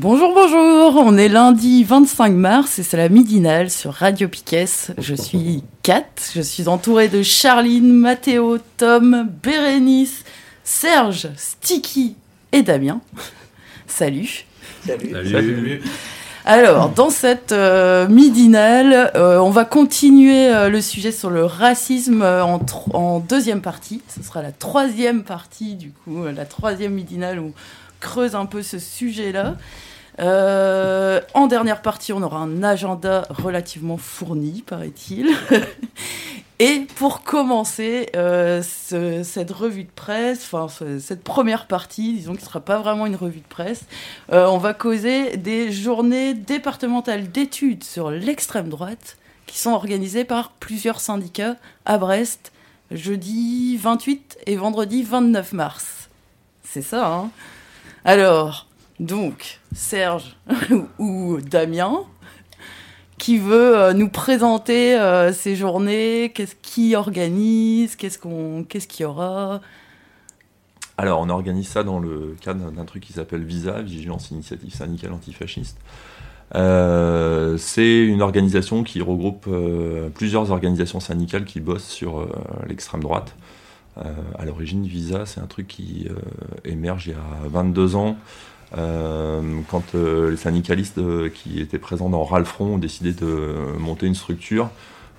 Bonjour, bonjour, on est lundi 25 mars et c'est la midinale sur Radio Piquet. Je suis Kat, je suis entourée de Charline, Mathéo, Tom, Bérénice, Serge, Sticky et Damien. Salut. Salut. Salut. Alors, dans cette euh, midinale, euh, on va continuer euh, le sujet sur le racisme en, en, deuxième partie. Ce sera la troisième partie, du coup, la troisième midinale où creuse un peu ce sujet-là. en dernière partie, on aura un agenda relativement fourni, paraît-il. Et pour commencer euh, ce, cette revue de presse, enfin cette première partie, disons qui ne sera pas vraiment une revue de presse, euh, on va causer des journées départementales d'études sur l'extrême droite qui sont organisées par plusieurs syndicats à Brest, jeudi 28 et vendredi 29 mars. C'est ça, hein? Alors, donc, Serge ou Damien, qui veut euh, nous présenter euh, ces journées, qu'est-ce qui organise, qu'est-ce qu'il y aura? Alors, on organise ça dans le cadre d'un truc qui s'appelle VISA, Vigilance Initiative Syndicale Antifasciste. Euh, c'est une organisation qui regroupe plusieurs organisations syndicales qui bossent sur l'extrême droite. À l'origine, Visa, c'est un truc qui émerge il y a 22 ans euh, quand euh, les syndicalistes euh, qui étaient présents dans Ralfron ont décidé de monter une structure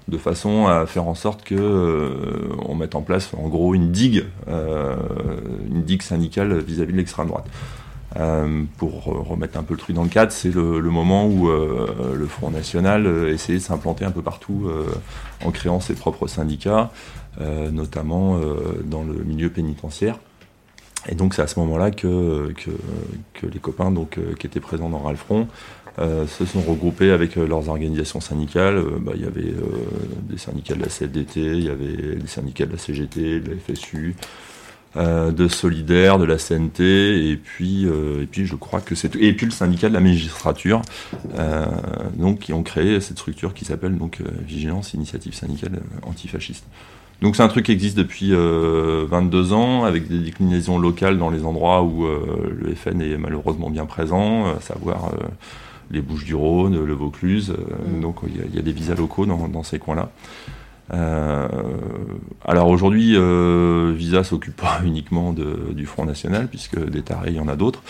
de façon à faire en sorte que on mette en place en gros une digue, une digue syndicale vis-à-vis de l'extrême droite. pour remettre un peu le truc dans le cadre, c'est le, moment où le Front National essayait de s'implanter un peu partout en créant ses propres syndicats, notamment dans le milieu pénitentiaire. Et donc c'est à ce moment-là que, que, les copains donc, euh, qui étaient présents dans Ralfron euh, se sont regroupés avec euh, leurs organisations syndicales. Bah, il y avait des syndicats de la CFDT, il y avait des syndicats de la CGT, de la FSU, de Solidaire, de la CNT, et puis, et puis je crois que c'est et puis le syndicat de la magistrature, donc qui ont créé cette structure qui s'appelle donc Vigilance Initiative Syndicale Antifasciste. Donc c'est un truc qui existe depuis 22 euh, ans, avec des déclinaisons locales dans les endroits où euh, le FN est malheureusement bien présent, à savoir euh, les Bouches du Rhône, le Vaucluse. Mm. Donc il y, a des visas locaux dans, ces coins-là. Alors aujourd'hui, Visa s'occupe pas uniquement du Front National, puisque des tarés, il y en a d'autres.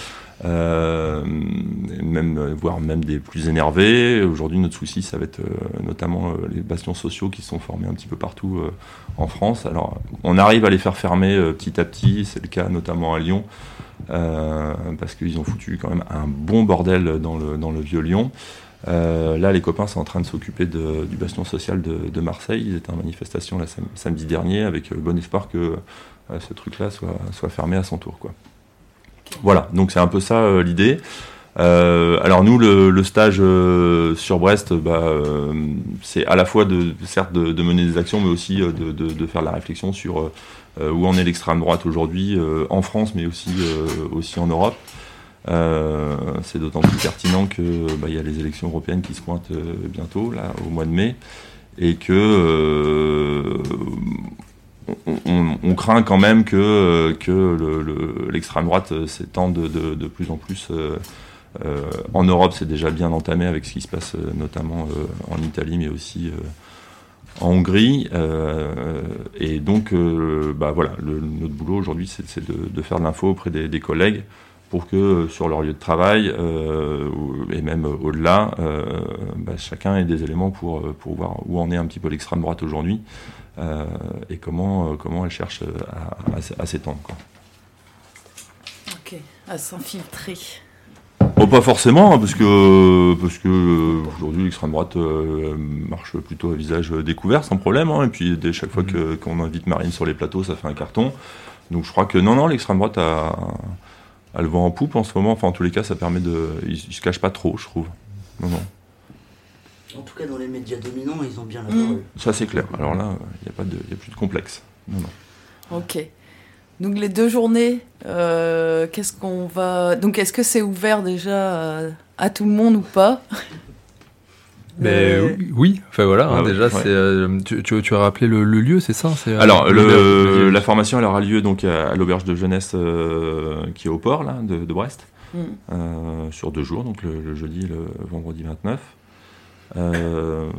Euh, même, voire même des plus énervés. Aujourd'hui, notre souci, ça va être euh, notamment euh, les bastions sociaux qui sont formés un petit peu partout en France. Alors, on arrive à les faire fermer petit à petit, c'est le cas notamment à Lyon, parce qu'ils ont foutu quand même un bon bordel dans le, dans le vieux Lyon. Là, les copains sont en train de s'occuper du bastion social de, Marseille. Ils étaient en manifestation samedi dernier avec bon espoir que ce truc-là soit, soit fermé à son tour. Quoi. Voilà, donc c'est un peu ça euh, l'idée. Euh, alors nous, le, stage euh, sur Brest, bah, c'est à la fois de certes de, mener des actions, mais aussi de, faire la réflexion sur où en est l'extrême droite aujourd'hui en France, mais aussi aussi en Europe. C'est d'autant plus pertinent que bah, y a les élections européennes qui se pointent bientôt, là, au mois de mai, et que on, craint quand même que, que l'extrême droite euh, s'étende de, plus en plus. Euh, euh, en Europe, c'est déjà bien entamé avec ce qui se passe notamment en Italie, mais aussi en Hongrie. et donc, bah voilà, notre boulot aujourd'hui, c'est de, faire de l'info auprès des, collègues pour que sur leur lieu de travail et même au-delà, bah, chacun ait des éléments pour, pour voir où en est un petit peu l'extrême droite aujourd'hui. Euh, et comment, euh, comment elle cherche à, à, s'étendre. Ok, à s'infiltrer. Oh, pas forcément, hein, parce que parce que euh, aujourd'hui l'extrême droite euh, marche plutôt à visage découvert sans problème. hein, et puis dès chaque fois que qu'on invite Marine sur les plateaux, ça fait un carton. Donc je crois que non, non, l'extrême droite a, a le vent en poupe en ce moment. Enfin, en tous les cas, ça permet de, il, il se cache pas trop, je trouve. Non, non, En tout cas, dans les médias dominants, ils ont bien la Mm. parole. ça c'est clair. Alors là, il n'y a pas de, il y a plus de complexe. Non, non. Ok. Donc les deux journées, euh, qu'est-ce qu'on va. Donc est-ce que c'est ouvert déjà à, à tout le monde ou pas? Mais Euh, oui, enfin voilà, hein, Ah déjà, ouais. c'est, euh, tu, tu, tu as rappelé le, le lieu, c'est ça c'est, euh, Alors, le- la formation elle aura lieu donc à, à l'auberge de jeunesse euh, qui est au port là, de, de Brest, Mm. euh, sur deux jours, donc le, le jeudi et le vendredi 29. Euh,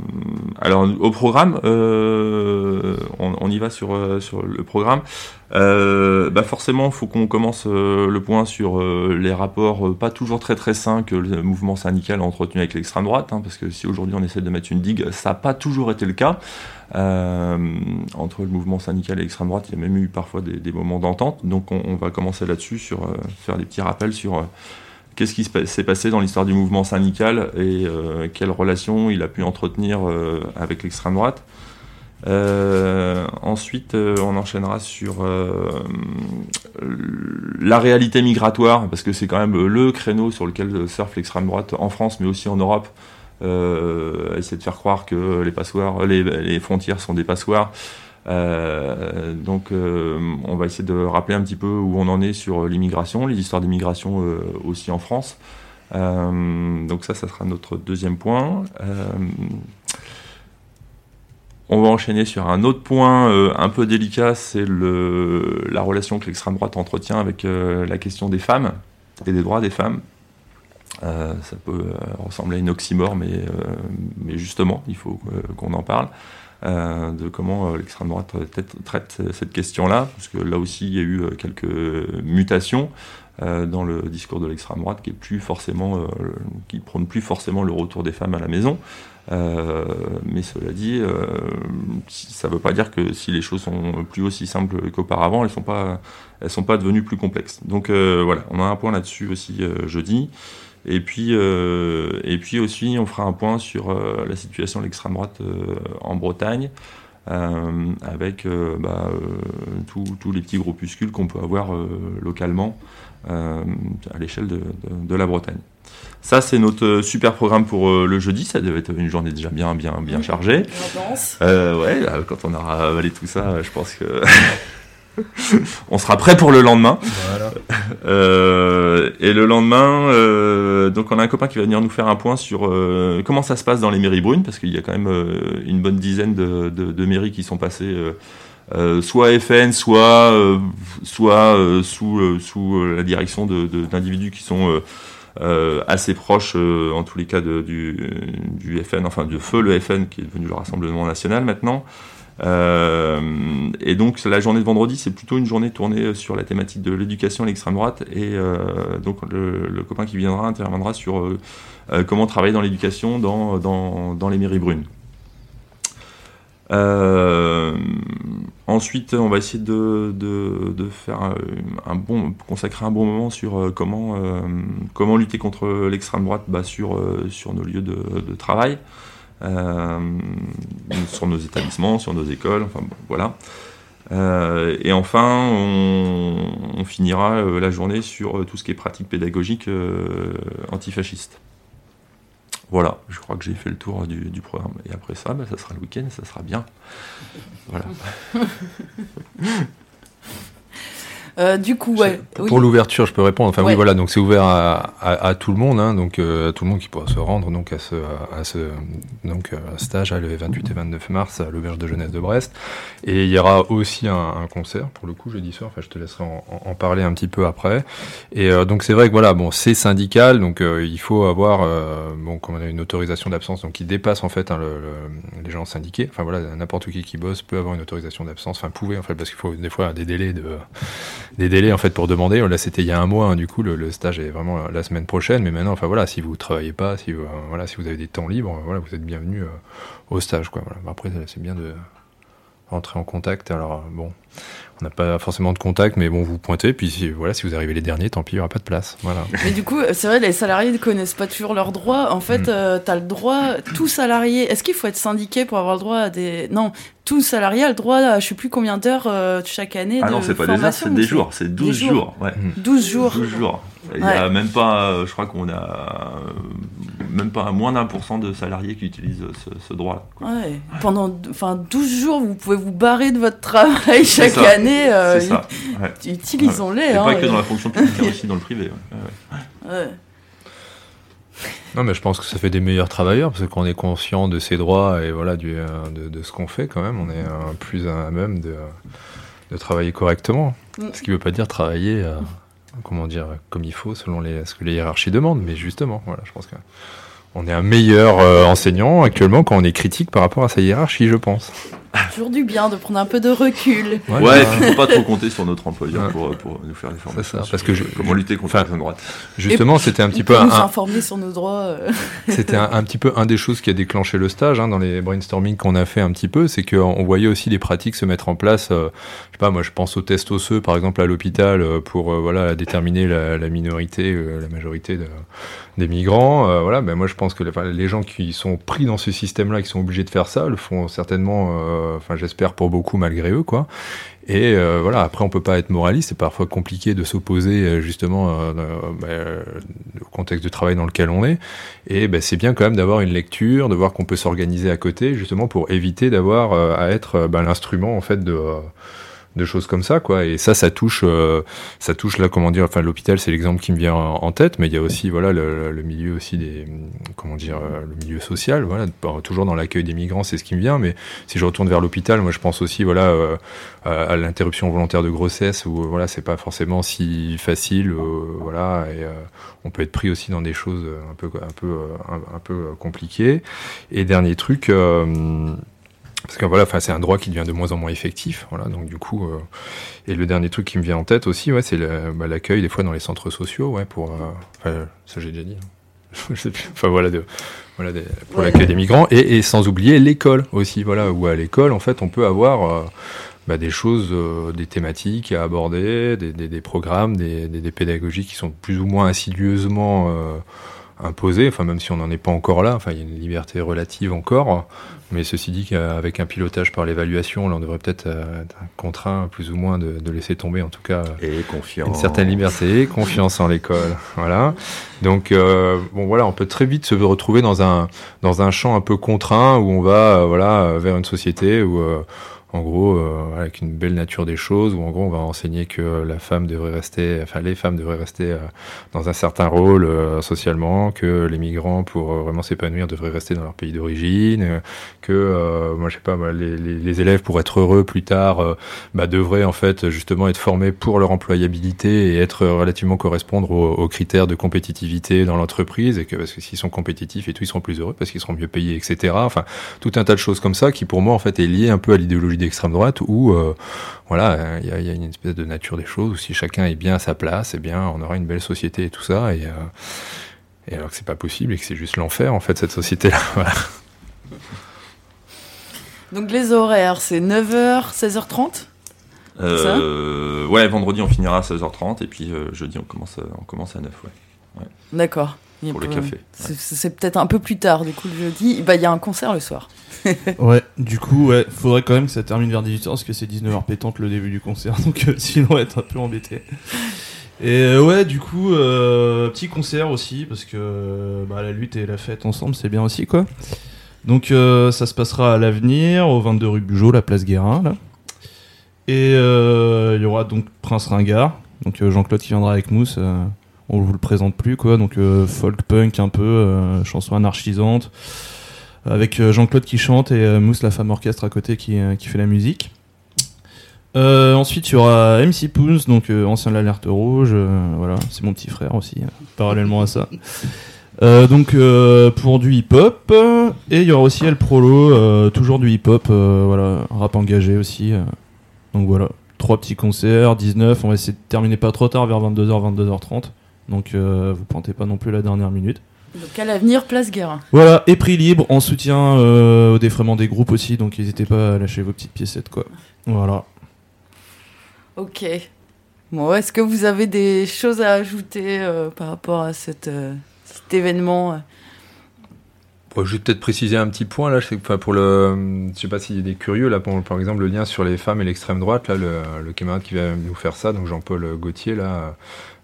alors au programme, euh, on, y va sur, euh, le programme. Bah forcément, il faut qu'on commence le point sur les rapports pas toujours très très sains que le mouvement syndical a entretenu avec l'extrême droite, hein, parce que si aujourd'hui on essaie de mettre une digue, ça n'a pas toujours été le cas. Entre le mouvement syndical et l'extrême droite, il y a même eu parfois des, moments d'entente. Donc on, on va commencer là-dessus, sur faire des petits rappels sur qu'est-ce qui s'est passé dans l'histoire du mouvement syndical et euh, quelles relations il a pu entretenir euh, avec l'extrême droite? Euh, ensuite, on enchaînera sur la réalité migratoire, parce que c'est quand même le créneau sur lequel surfe l'extrême droite en France, mais aussi en Europe. Essayer de faire croire que les passoires, les frontières sont des passoires. Euh, donc, euh, on va essayer de rappeler un petit peu où on en est sur l'immigration, les histoires d'immigration euh, aussi en France. Euh, donc ça, ça sera notre deuxième point. Euh, on va enchaîner sur un autre point euh, un peu délicat, c'est la relation que l'extrême droite entretient avec euh, la question des femmes et des droits des femmes. Euh, ça peut euh, ressembler à une oxymore, mais, euh, justement, il faut euh, qu'on en parle. Euh, de comment euh, l'extrême droite traite, traite cette question-là, parce que là aussi il y a eu euh, quelques mutations euh, dans le discours de l'extrême droite qui est plus euh, prône plus forcément le retour des femmes à la maison. Euh, mais cela dit, euh, ça ne veut pas dire que si les choses sont plus aussi simples qu'auparavant, elles elles sont pas devenues plus complexes. Donc euh, voilà, on a un point là-dessus aussi euh, jeudi. Et puis, euh, et puis aussi, on fera un point sur euh, la situation de l'extrême droite euh, en Bretagne, euh, avec euh, bah, euh, tous- les petits groupuscules qu'on peut avoir localement à l'échelle de, de- de la Bretagne. Ça, c'est notre super programme pour le jeudi. Ça devait être une journée déjà bien, bien, bien chargée. Ouais, quand on aura avalé tout ça, je pense que on sera prêt pour le lendemain. Voilà. Euh, et le lendemain, euh, donc on a un copain qui va venir nous faire un point sur euh, comment ça se passe dans les mairies brunes, parce qu'il y a quand même une bonne dizaine de, de- de mairies qui sont passées soit FN, soit soit sous sous la direction d'individus qui sont assez proches, en tous les cas, de- du, du FN, enfin de feu le FN qui est devenu le Rassemblement National maintenant. Euh, et donc la journée de vendredi, c'est plutôt une journée tournée sur la thématique de l'éducation à l'extrême droite. Et euh, donc le, copain qui viendra interviendra sur euh, comment travailler dans l'éducation dans, dans, dans les mairies brunes. Ensuite, on va essayer de, de, de faire un, bon, consacrer un bon moment sur comment, comment lutter contre l'extrême droite bah, sur, sur nos lieux de, travail sur nos établissements, sur nos écoles, enfin voilà. Euh, et enfin, on, finira euh, la journée sur euh, tout ce qui est pratique pédagogique euh, antifasciste. Voilà, je crois que j'ai fait le tour du, programme. Et après ça, bah, ça sera le week-end ça sera bien. Voilà. Euh, du coup, ouais. Pour oui. l'ouverture, je peux répondre. Enfin Ouais. oui, voilà, donc c'est ouvert à, à, à tout le monde, hein, donc euh, à tout le monde qui pourra se rendre donc à ce, à ce donc euh, stage hein, le 28 et 29 mars à l'auberge de jeunesse de Brest. Et il y aura aussi un, un concert pour le coup jeudi soir. Enfin, je te laisserai en, en- parler un petit peu après. Et euh, donc c'est vrai que voilà, bon, c'est syndical, donc euh, il faut avoir euh, bon, comment dire, une autorisation d'absence, donc qui dépasse en fait hein, le, le- les gens syndiqués. Enfin voilà, n'importe qui qui bosse peut avoir une autorisation d'absence. Enfin, pouvait en fait, parce qu'il faut des fois des délais de des délais en fait pour demander. Là, c'était il y a un mois. hein, du coup, le, stage est vraiment la semaine prochaine. Mais maintenant, enfin voilà, si vous travaillez pas, si vous, euh, voilà, si vous avez des temps libres, voilà, vous êtes bienvenus euh, au stage. Quoi. Voilà. Après, c'est bien de rentrer en contact. Alors bon, on n'a pas forcément de contact, mais bon, vous pointez, puis si, voilà, si vous arrivez les derniers, tant pis, il n'y aura pas de place. Voilà. Mais du coup, c'est vrai, les salariés ne connaissent pas toujours leurs droits. En fait, Mm. tu as le droit, tout salarié. Est-ce qu'il faut être syndiqué pour avoir le droit à des. Non, tout salarié a le droit à je sais plus combien d'heures euh, chaque année Ah de non, c'est pas des heures, c'est des ou jours, c'est 12 jours. jours. Ouais. 12 jours. 12 jours. Il y a Ouais. même pas, euh, je crois qu'on a euh, même pas moins d'un pour cent de salariés qui utilisent ce, ce droit-là. Ouais. Pendant enfin, 12 jours, vous pouvez vous barrer de votre travail chaque ça. année. euh, C'est ça. Ouais. ut- Utilisons-les. Et hein, pas que euh, dans la fonction publique, mais aussi dans le privé. ouais. Ouais, ouais. ouais. Non, mais je pense que ça fait des meilleurs travailleurs parce qu'on est conscient de ses droits et voilà du, euh, de, de ce qu'on fait quand même. On est euh, plus à même de, de travailler correctement. Mm. Ce qui veut pas dire travailler, euh, comment dire, comme il faut selon les, ce que les hiérarchies demandent. Mais justement, voilà, je pense que on est un meilleur euh, enseignant actuellement quand on est critique par rapport à sa hiérarchie, je pense. Toujours du bien de prendre un peu de recul. Ouais, et puis faut pas trop compter sur notre employeur Ouais. pour, pour nous faire des formations. ça, parce que je- comment lutter contre l'extrême droite. Justement, c'était un petit Il peu nous un- informer sur nos droits. euh. C'était un, un petit peu un des choses qui a déclenché le stage hein, dans les brainstorming qu'on a fait un petit peu, c'est qu'on voyait aussi des pratiques se mettre en place. euh, je sais pas, moi je pense aux tests osseux par exemple à l'hôpital euh, pour euh, voilà déterminer la, la minorité, euh, la majorité de- des migrants. euh, voilà, ben moi je pense que les, gens qui sont pris dans ce système-là, qui sont obligés de faire ça, le font certainement. euh, Enfin, j'espère pour beaucoup malgré eux, quoi. Et euh, voilà, après on peut pas être moraliste, c'est parfois compliqué de s'opposer justement ben, au contexte de travail dans lequel on est. Et ben, c'est bien quand même d'avoir une lecture, de voir qu'on peut s'organiser à côté, justement pour éviter d'avoir à être ben, l'instrument en fait de de choses comme ça quoi. Et ça ça touche euh, ça touche là comment dire enfin l'hôpital c'est l'exemple qui me vient en, tête mais il y a aussi voilà le, milieu aussi des comment dire euh, le milieu social voilà toujours dans l'accueil des migrants c'est ce qui me vient mais si je retourne vers l'hôpital moi je pense aussi voilà euh, à, l'interruption volontaire de grossesse où voilà c'est pas forcément si facile voilà et on peut être pris aussi dans des choses un peu un peu un, peu compliquées. Et dernier truc parce que voilà, enfin, c'est un droit qui devient de moins en moins effectif, voilà. Donc du coup, euh, et le dernier truc qui me vient en tête aussi, ouais, c'est bah, l'accueil des fois dans les centres sociaux, ouais, pour, euh, ça j'ai déjà dit. hein. Je sais plus. Enfin voilà, de, voilà, des- pour Ouais. l'accueil des migrants et, et sans oublier l'école aussi, voilà, où à l'école en fait on peut avoir euh, bah, des choses, euh, des thématiques à aborder, des, des, des programmes, des, pédagogies qui sont plus ou moins insidieusement imposées, enfin même si on n'en est pas encore là, enfin il y a une liberté relative encore, mais ceci dit qu'avec un pilotage par l'évaluation, là on devrait peut-être euh, être contraint plus ou moins de, de laisser tomber en tout cas euh, Et confiance. une certaine liberté, confiance en l'école, voilà. Donc euh, bon voilà, on peut très vite se retrouver dans un dans un champ un peu contraint où on va euh, voilà vers une société où euh, en gros euh, avec une belle nature des choses où en gros on va enseigner que la femme devrait rester, enfin les femmes devraient rester euh, dans un certain rôle euh, socialement, que les migrants pour euh, vraiment s'épanouir devraient rester dans leur pays d'origine, que euh, moi je sais pas les, élèves pour être heureux plus tard bah, devraient en fait justement être formés pour leur employabilité et être relativement correspondre aux, aux critères de compétitivité dans l'entreprise et que parce que s'ils sont compétitifs et tout ils seront plus heureux parce qu'ils seront mieux payés etc enfin tout un tas de choses comme ça qui pour moi en fait est lié un peu à l'idéologie d'extrême droite où euh, voilà il y, a, il y a une espèce de nature des choses où si chacun est bien à sa place et bien on aura une belle société et tout ça et euh, et alors que c'est pas possible et que c'est juste l'enfer en fait cette société là voilà. Donc les horaires, c'est 9h, 16h30 Euh, ouais, vendredi on finira à 16h30 et puis euh, jeudi on commence, à, on commence à 9, ouais. D'accord. Il Pour le pas- café, C'est c'est peut-être un peu plus tard, du coup, le jeudi. Bah, il y a un concert le soir. Ouais, du coup, ouais, faudrait quand même que ça termine vers 18h parce que c'est 19h pétante le début du concert, donc euh, sinon on va être un peu embêté. Et euh, ouais, du coup, euh, petit concert aussi parce que bah, la lutte et la fête ensemble, c'est bien aussi quoi. Donc euh, ça se passera à l'avenir, au 22 rue Bugeaud, la place Guérin là. Et euh, il y aura donc Prince Ringard, donc euh, Jean-Claude qui viendra avec Mousse. On vous le présente plus quoi, donc euh, folk punk un peu, euh, chanson anarchisante avec euh, Jean-Claude qui chante et Mousse la femme orchestre à côté qui, qui fait la musique. Ensuite il y aura MC Poons, donc ancien de l'alerte rouge, voilà, c'est mon petit frère aussi, euh, parallèlement à ça. Donc pour du hip-hop, et il y aura aussi El Prolo, toujours du hip-hop, voilà, rap engagé aussi. donc voilà, trois petits concerts, 19, on va essayer de terminer pas trop tard, vers 22h, 22h30. Donc euh, vous pointez pas non plus la dernière minute. Donc à l'avenir, place Guérin. Voilà, et prix libre en soutien euh, au défraiement des groupes aussi, donc n'hésitez pas à lâcher vos petites piécettes, quoi. Voilà. Ok. Bon, est-ce que vous avez des choses à ajouter euh, par rapport à cette, euh, cet événement Bon, je vais peut-être préciser un petit point là. Je sais enfin, pour le, je sais pas s'il y a des curieux là, pour, par exemple le lien sur les femmes et l'extrême droite. Là, le, le camarade qui va nous faire ça, donc Jean-Paul Gauthier là,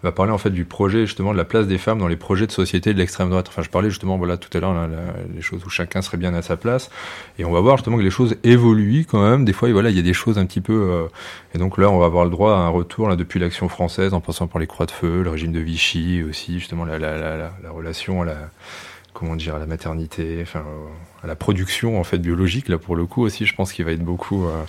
va parler en fait du projet justement de la place des femmes dans les projets de société de l'extrême droite. Enfin, je parlais justement voilà tout à l'heure les choses où chacun serait bien à sa place, et on va voir justement que les choses évoluent quand même. Des fois, voilà, il y a des choses un petit peu, euh, et donc là, on va avoir le droit à un retour là depuis l'action française, en passant par les croix de feu, le régime de Vichy, aussi justement la, la, la, la, la relation à la comment dire à la maternité, enfin à la production en fait biologique là pour le coup aussi, je pense qu'il va être beaucoup euh,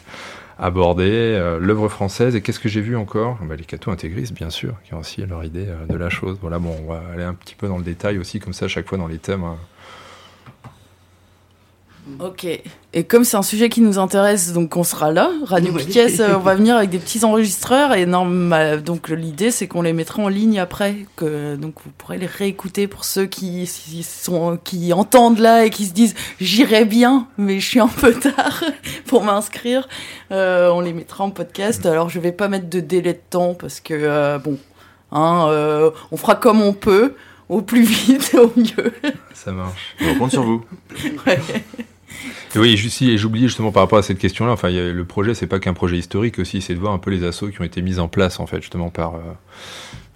abordé. Euh, L'œuvre française et qu'est-ce que j'ai vu encore? Bah, Les cathos intégristes bien sûr, qui ont aussi leur idée euh, de la chose. Voilà, bon, on va aller un petit peu dans le détail aussi comme ça à chaque fois dans les thèmes. hein. Ok. Et comme c'est un sujet qui nous intéresse, donc on sera là. Radio Oui. Piquet, euh, on va venir avec des petits enregistreurs et normal, donc l'idée c'est qu'on les mettra en ligne après, que donc vous pourrez les réécouter pour ceux qui qui sont qui entendent là et qui se disent j'irai bien, mais je suis un peu tard pour m'inscrire. Euh, on les mettra en podcast. Alors je vais pas mettre de délai de temps parce que euh, bon, hein, euh, on fera comme on peut, au plus vite, au mieux. Ça marche. On compte sur vous. Ouais. Et oui, et j'oubliais justement par rapport à cette question-là, enfin, le projet, c'est pas qu'un projet historique aussi, c'est de voir un peu les assauts qui ont été mis en place, en fait, justement, par euh,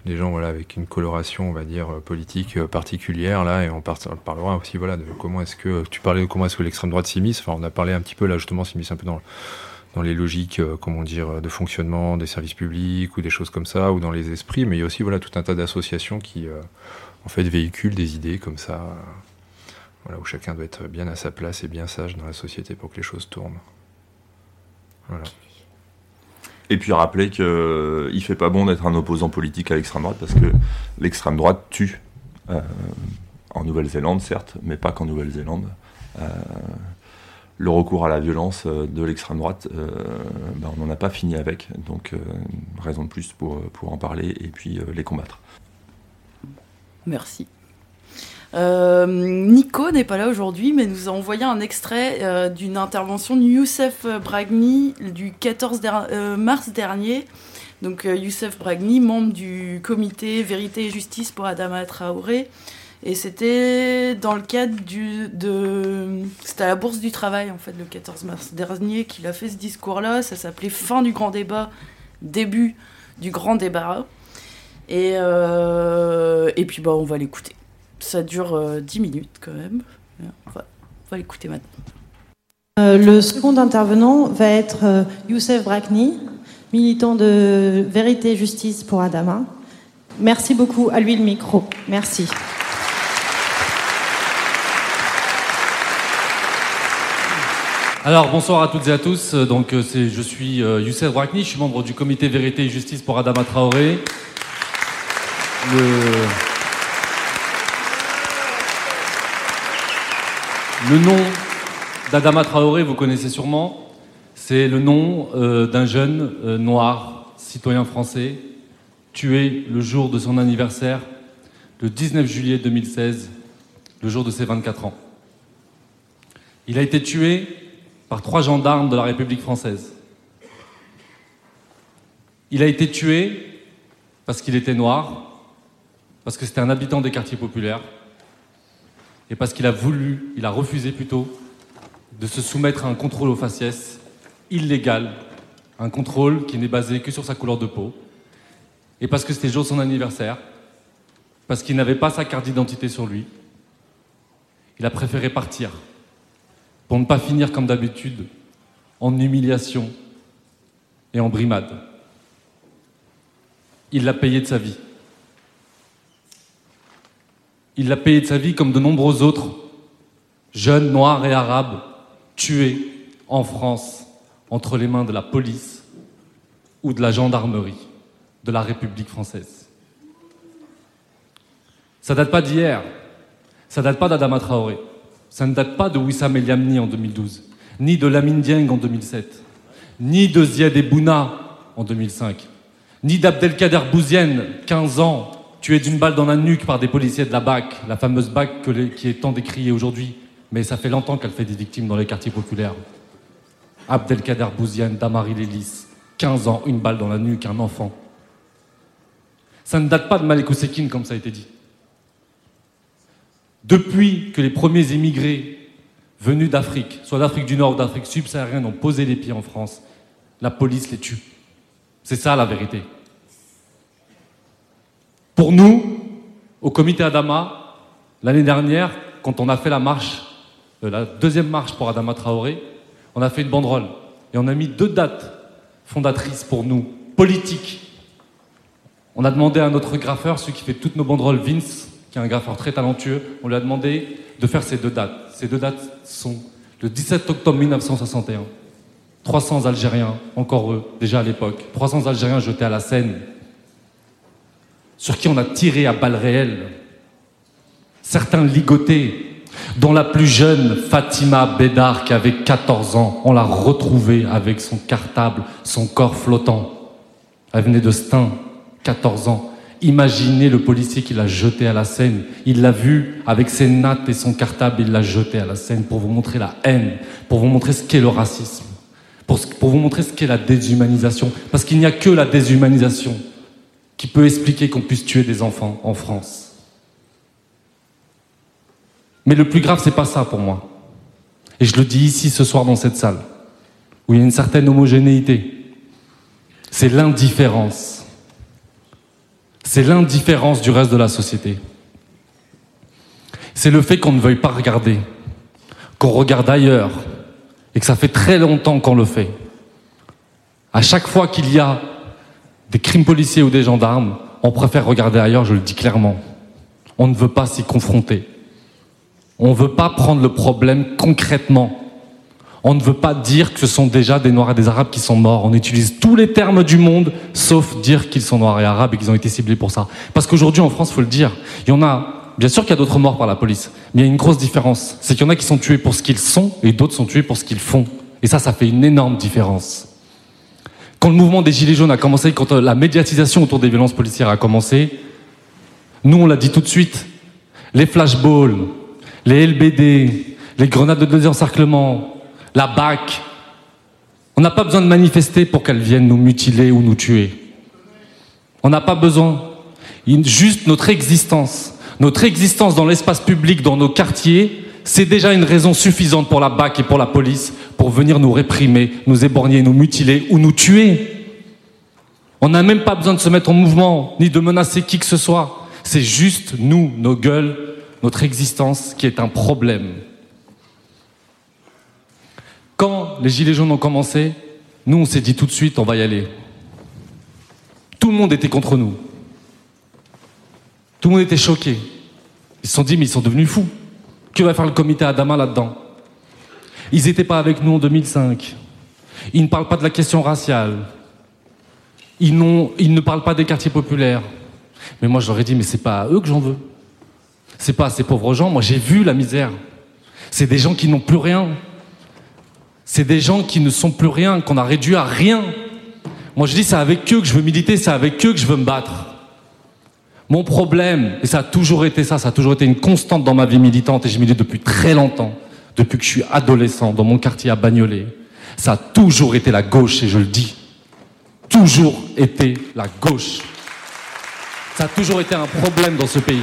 des gens, voilà, avec une coloration, on va dire, euh, politique euh, particulière, là, et on, par- on parlera aussi, voilà, de comment est-ce que, tu parlais de comment est-ce que l'extrême droite s'immisce, enfin, on a parlé un petit peu, là, justement, s'immisce un peu dans, dans les logiques, euh, comment dire, de fonctionnement des services publics, ou des choses comme ça, ou dans les esprits, mais il y a aussi, voilà, tout un tas d'associations qui, en fait, véhiculent des idées comme ça, voilà, où chacun doit être bien à sa place et bien sage dans la société pour que les choses tournent. Voilà. Et puis rappeler qu'il ne fait pas bon d'être un opposant politique à l'extrême droite parce que l'extrême droite tue. Euh, en Nouvelle-Zélande, certes, mais pas qu'en Nouvelle-Zélande. Euh, le recours à la violence euh, de l'extrême droite, euh, ben, on n'en a pas fini avec. Donc, euh, raison de plus pour, pour en parler et puis euh, les combattre. Merci. Euh, Nico n'est pas là aujourd'hui, mais nous a envoyé un extrait euh, d'une intervention de Youssef Bragni du 14 der- euh, mars dernier. Donc Youssef Bragni, membre du comité Vérité et Justice pour Adama Traoré. Et c'était dans le cadre de... C'était à la Bourse du Travail, en fait, le 14 mars dernier, qu'il a fait ce discours-là. Ça s'appelait Fin du grand débat, début du grand débat. Et, et puis, bah, on va l'écouter. Ça dure euh, 10 minutes quand même. On va, on va l'écouter maintenant. Euh, le second intervenant va être euh, Youssef Brakni, militant de Vérité et Justice pour Adama. Merci beaucoup. À lui le micro. Merci. Alors bonsoir à toutes et à tous. Donc euh, c'est, je suis euh, Youssef Brakni, je suis membre du comité Vérité et Justice pour Adama Traoré. Le, le nom d'Adama Traoré, vous connaissez sûrement, c'est le nom euh, d'un jeune euh, noir, citoyen français, tué le jour de son anniversaire, le 19 juillet 2016, le jour de ses 24 ans. Il a été tué par trois gendarmes de la République française. Il a été tué parce qu'il était noir, parce que c'était un habitant des quartiers populaires, et parce qu'il a voulu, il a refusé plutôt, de se soumettre à un contrôle aux faciès illégal, un contrôle qui n'est basé que sur sa couleur de peau, et parce que c'était jour son anniversaire, parce qu'il n'avait pas sa carte d'identité sur lui, il a préféré partir pour ne pas finir comme d'habitude en humiliation et en brimade. Il l'a payé de sa vie. Il l'a payé de sa vie comme de nombreux autres jeunes noirs et arabes tués en France entre les mains de la police ou de la gendarmerie de la République française. Ça date pas d'hier, ça date pas d'Adama Traoré. Ça ne date pas de Wissam El Yamni en 2012, ni de Lamine Dieng en 2007, ni de Ziad Ebouna en 2005, ni d'Abdelkader Bouzienne, 15 ans, tué d'une balle dans la nuque par des policiers de la BAC, la fameuse BAC qui est tant décriée aujourd'hui, mais ça fait longtemps qu'elle fait des victimes dans les quartiers populaires. Abdelkader Bouziane, Damari Lélis, 15 ans, une balle dans la nuque, un enfant. Ça ne date pas de Malek Ousekine, comme ça a été dit. Depuis que les premiers émigrés venus d'Afrique, soit d'Afrique du Nord ou d'Afrique subsaharienne, ont posé les pieds en France, la police les tue. C'est ça la vérité. Pour nous, au comité Adama, l'année dernière, quand on a fait la marche, euh, la deuxième marche pour Adama Traoré, on a fait une banderole et on a mis deux dates fondatrices pour nous, politiques. On a demandé à notre graffeur, celui qui fait toutes nos banderoles, Vince, qui est un graffeur très talentueux, on lui a demandé de faire ces deux dates. Ces deux dates sont le 17 octobre 1961. 300 Algériens, encore eux, déjà à l'époque. 300 Algériens jetés à la Seine, sur qui on a tiré à balles réelles. Certains ligotés, dont la plus jeune, Fatima Bédard, qui avait 14 ans, on l'a retrouvée avec son cartable, son corps flottant. Elle venait de Stein, 14 ans. Imaginez le policier qui l'a jeté à la Seine. Il l'a vu avec ses nattes et son cartable, il l'a jeté à la Seine pour vous montrer la haine, pour vous montrer ce qu'est le racisme, pour vous montrer ce qu'est la déshumanisation. Parce qu'il n'y a que la déshumanisation qui peut expliquer qu'on puisse tuer des enfants en France. Mais le plus grave, c'est pas ça pour moi. Et je le dis ici ce soir dans cette salle, où il y a une certaine homogénéité. C'est l'indifférence c'est l'indifférence du reste de la société. C'est le fait qu'on ne veuille pas regarder, qu'on regarde ailleurs, et que ça fait très longtemps qu'on le fait. À chaque fois qu'il y a des crimes policiers ou des gendarmes, on préfère regarder ailleurs, je le dis clairement. On ne veut pas s'y confronter. On ne veut pas prendre le problème concrètement. On ne veut pas dire que ce sont déjà des Noirs et des Arabes qui sont morts. On utilise tous les termes du monde, sauf dire qu'ils sont Noirs et Arabes et qu'ils ont été ciblés pour ça. Parce qu'aujourd'hui, en France, il faut le dire, il y en a, bien sûr qu'il y a d'autres morts par la police, mais il y a une grosse différence. C'est qu'il y en a qui sont tués pour ce qu'ils sont et d'autres sont tués pour ce qu'ils font. Et ça, ça fait une énorme différence. Quand le mouvement des Gilets jaunes a commencé, quand euh, la médiatisation autour des violences policières a commencé, nous, on l'a dit tout de suite, les flashballs, les LBD, les grenades de désencerclement, la BAC. On n'a pas besoin de manifester pour qu'elle vienne nous mutiler ou nous tuer. On n'a pas besoin. Juste notre existence. Notre existence dans l'espace public, dans nos quartiers, c'est déjà une raison suffisante pour la BAC et pour la police pour venir nous réprimer, nous éborgner, nous mutiler ou nous tuer. On n'a même pas besoin de se mettre en mouvement, ni de menacer qui que ce soit. C'est juste nous, nos gueules, notre existence qui est un problème. Quand les Gilets jaunes ont commencé, nous, on s'est dit tout de suite, on va y aller. Tout le monde était contre nous. Tout le monde était choqué. Ils se sont dit, mais ils sont devenus fous. Que va faire le comité Adama là-dedans Ils n'étaient pas avec nous en 2005. Ils ne parlent pas de la question raciale. Ils, ne parlent pas des quartiers populaires. Mais moi, je leur ai dit, mais c'est pas à eux que j'en veux. C'est pas à ces pauvres gens. Moi, j'ai vu la misère. C'est des gens qui n'ont plus rien. C'est des gens qui ne sont plus rien, qu'on a réduit à rien. Moi, je dis, c'est avec eux que je veux militer, c'est avec eux que je veux me battre. Mon problème, et ça a toujours été ça, ça a toujours été une constante dans ma vie militante, et je milite depuis très longtemps, depuis que je suis adolescent, dans mon quartier à Bagnolet, ça a toujours été la gauche, et je le dis. Toujours été la gauche. Ça a toujours été un problème dans ce pays.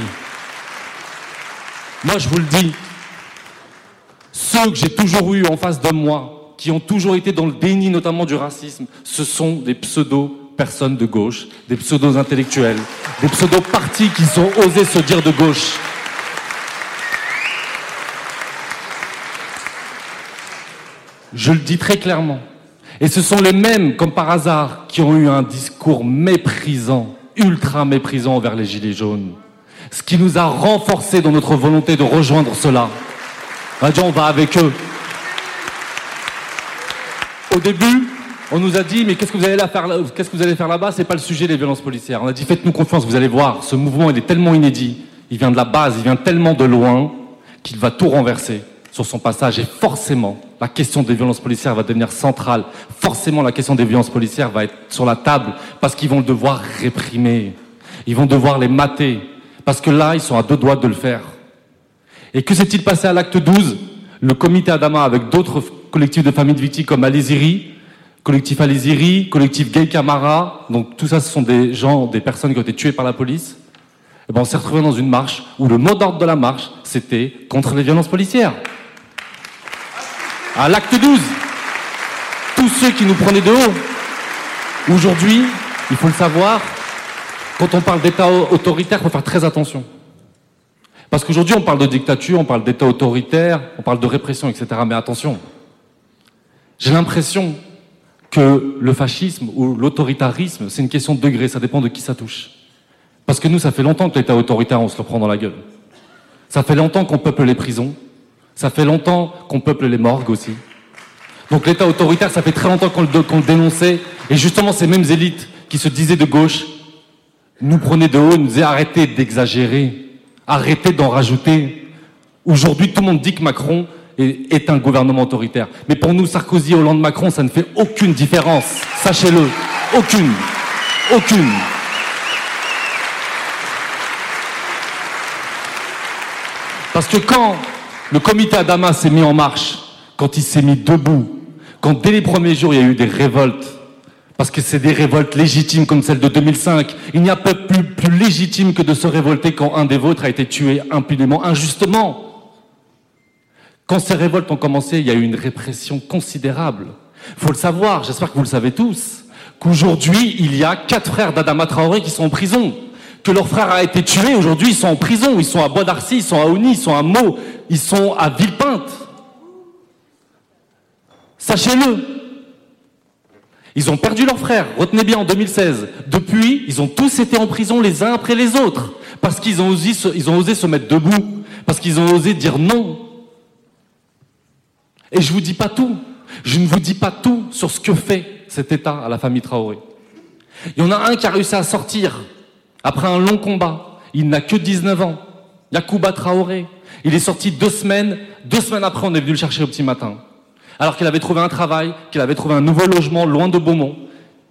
Moi, je vous le dis, ceux que j'ai toujours eu en face de moi, qui ont toujours été dans le déni notamment du racisme, ce sont des pseudo-personnes de gauche, des pseudo-intellectuels, des pseudo-partis qui ont osé se dire de gauche. Je le dis très clairement. Et ce sont les mêmes, comme par hasard, qui ont eu un discours méprisant, ultra méprisant envers les Gilets jaunes. Ce qui nous a renforcés dans notre volonté de rejoindre cela. on va avec eux. Au début, on nous a dit, mais qu'est-ce que vous allez faire, là-bas? C'est pas le sujet des violences policières. On a dit, faites-nous confiance, vous allez voir. Ce mouvement, il est tellement inédit, il vient de la base, il vient tellement de loin qu'il va tout renverser sur son passage. Et forcément, la question des violences policières va devenir centrale. Forcément, la question des violences policières va être sur la table parce qu'ils vont le devoir réprimer. Ils vont devoir les mater. Parce que là, ils sont à deux doigts de le faire. Et que s'est-il passé à l'acte 12 Le comité Adama, avec d'autres collectifs de familles de victimes comme Aliziri, collectif Aliziri, collectif Gay Camara, donc tout ça, ce sont des gens, des personnes qui ont été tuées par la police. Et ben, on s'est retrouvés dans une marche où le mot d'ordre de la marche, c'était contre les violences policières. À l'acte 12, tous ceux qui nous prenaient de haut, aujourd'hui, il faut le savoir, quand on parle d'État autoritaire, il faut faire très attention. Parce qu'aujourd'hui, on parle de dictature, on parle d'État autoritaire, on parle de répression, etc. Mais attention, j'ai l'impression que le fascisme ou l'autoritarisme, c'est une question de degré, ça dépend de qui ça touche. Parce que nous, ça fait longtemps que l'État autoritaire, on se le prend dans la gueule. Ça fait longtemps qu'on peuple les prisons. Ça fait longtemps qu'on peuple les morgues aussi. Donc l'État autoritaire, ça fait très longtemps qu'on le, dénonçait. Et justement, ces mêmes élites qui se disaient de gauche nous prenaient de haut, nous disaient arrêtez d'exagérer, arrêtez d'en rajouter. Aujourd'hui, tout le monde dit que Macron est un gouvernement autoritaire. Mais pour nous, Sarkozy, Hollande, Macron, ça ne fait aucune différence. Sachez-le. Aucune. Aucune. Parce que quand le comité Adama s'est mis en marche, quand il s'est mis debout, quand dès les premiers jours il y a eu des révoltes, parce que c'est des révoltes légitimes comme celle de 2005, il n'y a pas plus légitime que de se révolter quand un des vôtres a été tué impunément, injustement. Quand ces révoltes ont commencé, il y a eu une répression considérable. Il faut le savoir, j'espère que vous le savez tous, qu'aujourd'hui, il y a quatre frères d'Adama Traoré qui sont en prison. Que leur frère a été tué, aujourd'hui, ils sont en prison. Ils sont à Bois d'Arcy, ils sont à Oni, ils sont à Meaux, ils sont à Villepinte. Sachez-le. Ils ont perdu leur frère, retenez bien, en 2016. Depuis, ils ont tous été en prison les uns après les autres. Parce qu'ils ont osé se mettre debout. Parce qu'ils ont osé dire non. Et je vous dis pas tout. Je ne vous dis pas tout sur ce que fait cet État à la famille Traoré. Il y en a un qui a réussi à sortir après un long combat. Il n'a que 19 ans. Yacouba Traoré. Il est sorti deux semaines. Deux semaines après, on est venu le chercher au petit matin. Alors qu'il avait trouvé un travail, qu'il avait trouvé un nouveau logement loin de Beaumont.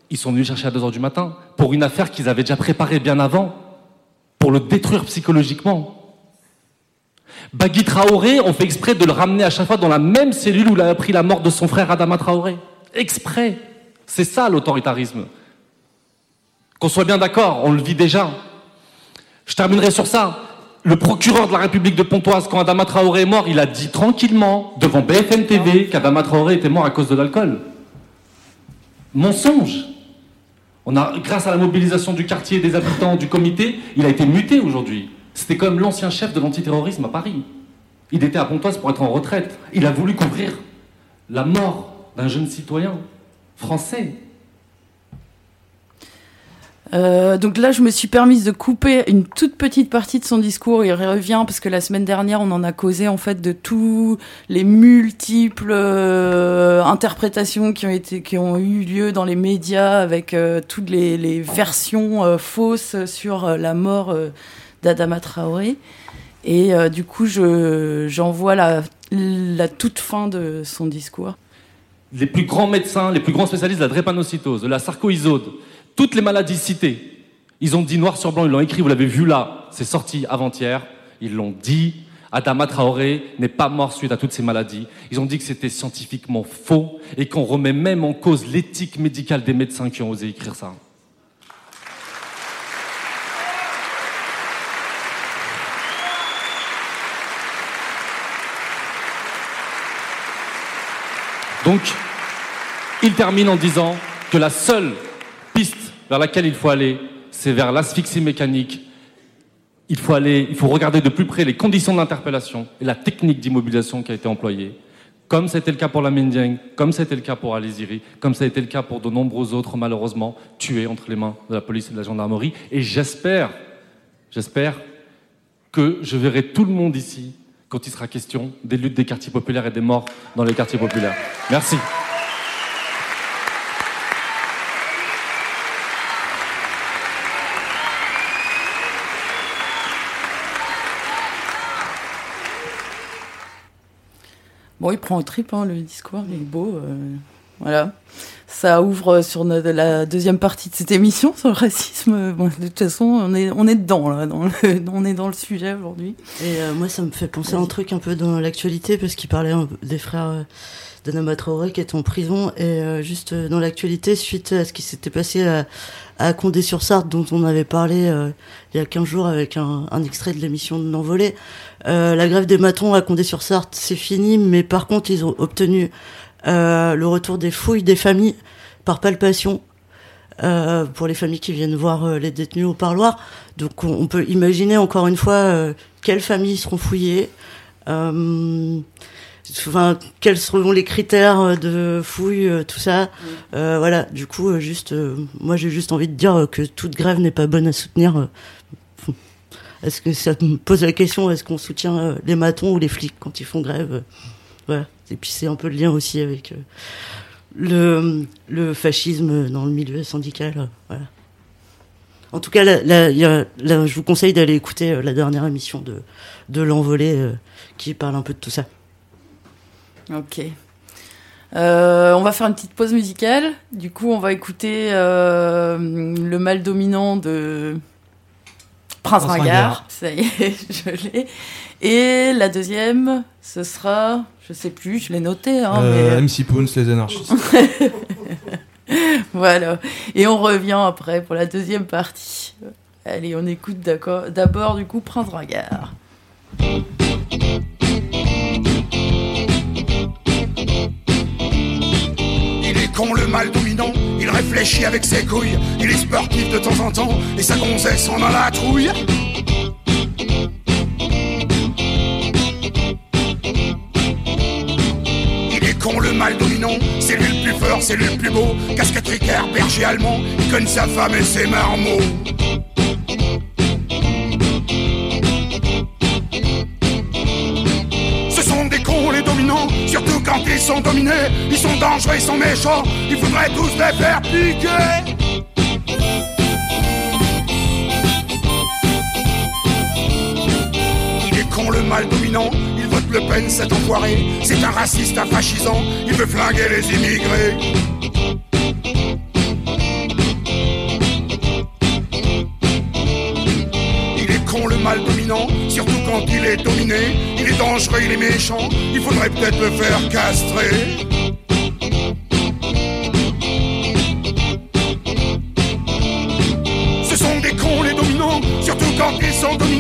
Ils sont venus le chercher à 2 heures du matin pour une affaire qu'ils avaient déjà préparée bien avant, pour le détruire psychologiquement. Bagui Traoré, on fait exprès de le ramener à chaque fois dans la même cellule où il a appris la mort de son frère Adama Traoré. Exprès. C'est ça l'autoritarisme. Qu'on soit bien d'accord, on le vit déjà. Je terminerai sur ça. Le procureur de la République de Pontoise, quand Adama Traoré est mort, il a dit tranquillement, devant BFM TV, qu'Adama Traoré était mort à cause de l'alcool. Mensonge. On a, grâce à la mobilisation du quartier, des habitants, du comité, il a été muté aujourd'hui. C'était comme l'ancien chef de l'antiterrorisme à Paris. Il était à Pontoise pour être en retraite. Il a voulu couvrir la mort d'un jeune citoyen français. Euh, donc là, je me suis permise de couper une toute petite partie de son discours. Il revient parce que la semaine dernière, on en a causé en fait de tous les multiples euh, interprétations qui ont eu lieu dans les médias avec euh, toutes les, versions fausses sur la mort d'Adama Traoré. Et du coup, je j'envoie la, la toute fin de son discours. Les plus grands médecins, les plus grands spécialistes de la drépanocytose, de la sarcoïsode, toutes les maladies citées, ils ont dit noir sur blanc, ils l'ont écrit, vous l'avez vu là, c'est sorti avant-hier, ils l'ont dit. Adama Traoré n'est pas mort suite à toutes ces maladies. Ils ont dit que c'était scientifiquement faux et qu'on remet même en cause l'éthique médicale des médecins qui ont osé écrire ça. Donc, il termine en disant que la seule piste vers laquelle il faut aller, c'est vers l'asphyxie mécanique. Il faut aller, il faut regarder de plus près les conditions d'interpellation et la technique d'immobilisation qui a été employée. Comme c'était le cas pour la Mendiang, comme c'était le cas pour Aliziri, comme ça a été le cas pour de nombreux autres, malheureusement, tués entre les mains de la police et de la gendarmerie. Et j'espère, j'espère que je verrai tout le monde ici quand il sera question des luttes des quartiers populaires et des morts dans les quartiers populaires. Merci. Bon, il prend au trip, hein, le discours, il est beau. euh, voilà. ça ouvre sur la deuxième partie de cette émission sur le racisme. De toute façon, on est, on est dedans, là. Dans le- on est dans le sujet aujourd'hui. Et euh, moi, ça me fait penser à un truc un peu dans l'actualité, parce qu'il parlait des frères euh, d'Anama Traoré qui est en prison. Et euh, juste euh, dans l'actualité, suite à ce qui s'était passé à, à Condé-sur-Sarthe, dont on avait parlé il y a 15 jours avec un, extrait de l'émission de l'envolée, la grève des matons à Condé-sur-Sarthe, c'est fini, mais par contre, ils ont obtenu euh, le retour des fouilles des familles par palpation. euh, pour les familles qui viennent voir euh, les détenus au parloir. Donc on, on peut imaginer encore une fois euh, quelles familles seront fouillées, euh, enfin quels seront les critères de fouille, tout ça. Euh, voilà, du coup, juste, moi j'ai juste envie de dire que toute grève n'est pas bonne à soutenir. Est-ce que ça me pose la question Est-ce qu'on soutient les matons ou les flics quand ils font grève Voilà. Et puis c'est un peu le lien aussi avec euh, le, le fascisme dans le milieu syndical. euh, voilà. En tout cas, là, là, il y a- là, je vous conseille d'aller écouter euh, la dernière émission de, de l'envolée euh, qui parle un peu de tout ça. Ok. Euh, on va faire une petite pause musicale. Du coup, on va écouter euh, le mal dominant de Prince, Prince Ringard. Ringard. Ça y est, je l'ai. Et la deuxième, ce sera, je sais plus, je l'ai noté. Hein, Euh, mais- MC Poons, les anarchistes. voilà. Et on revient après pour la deuxième partie. Allez, on écoute d'accord- d'abord du coup Prince Ringard. Il est con le mal dominant, il réfléchit avec ses couilles, il est sportif de temps en temps, et sa gonzesse en a la trouille. Con le mal dominant, c'est lui le plus fort, c'est lui le plus beau, casquette Ricaire, berger allemand, il connaît sa femme et ses marmots. Ce sont des cons les dominants, surtout quand ils sont dominés. Ils sont dangereux, ils sont méchants, il faudrait tous les faire piquer. Le mal dominant, Le Pen cet enfoiré. C'est un raciste, un fascisant, il veut flinguer les immigrés. Il est con le mal dominant, surtout quand il est dominé. Il est dangereux, il est méchant, il faudrait peut-être le faire castrer. Ce sont des cons les dominants, surtout quand ils sont dominés.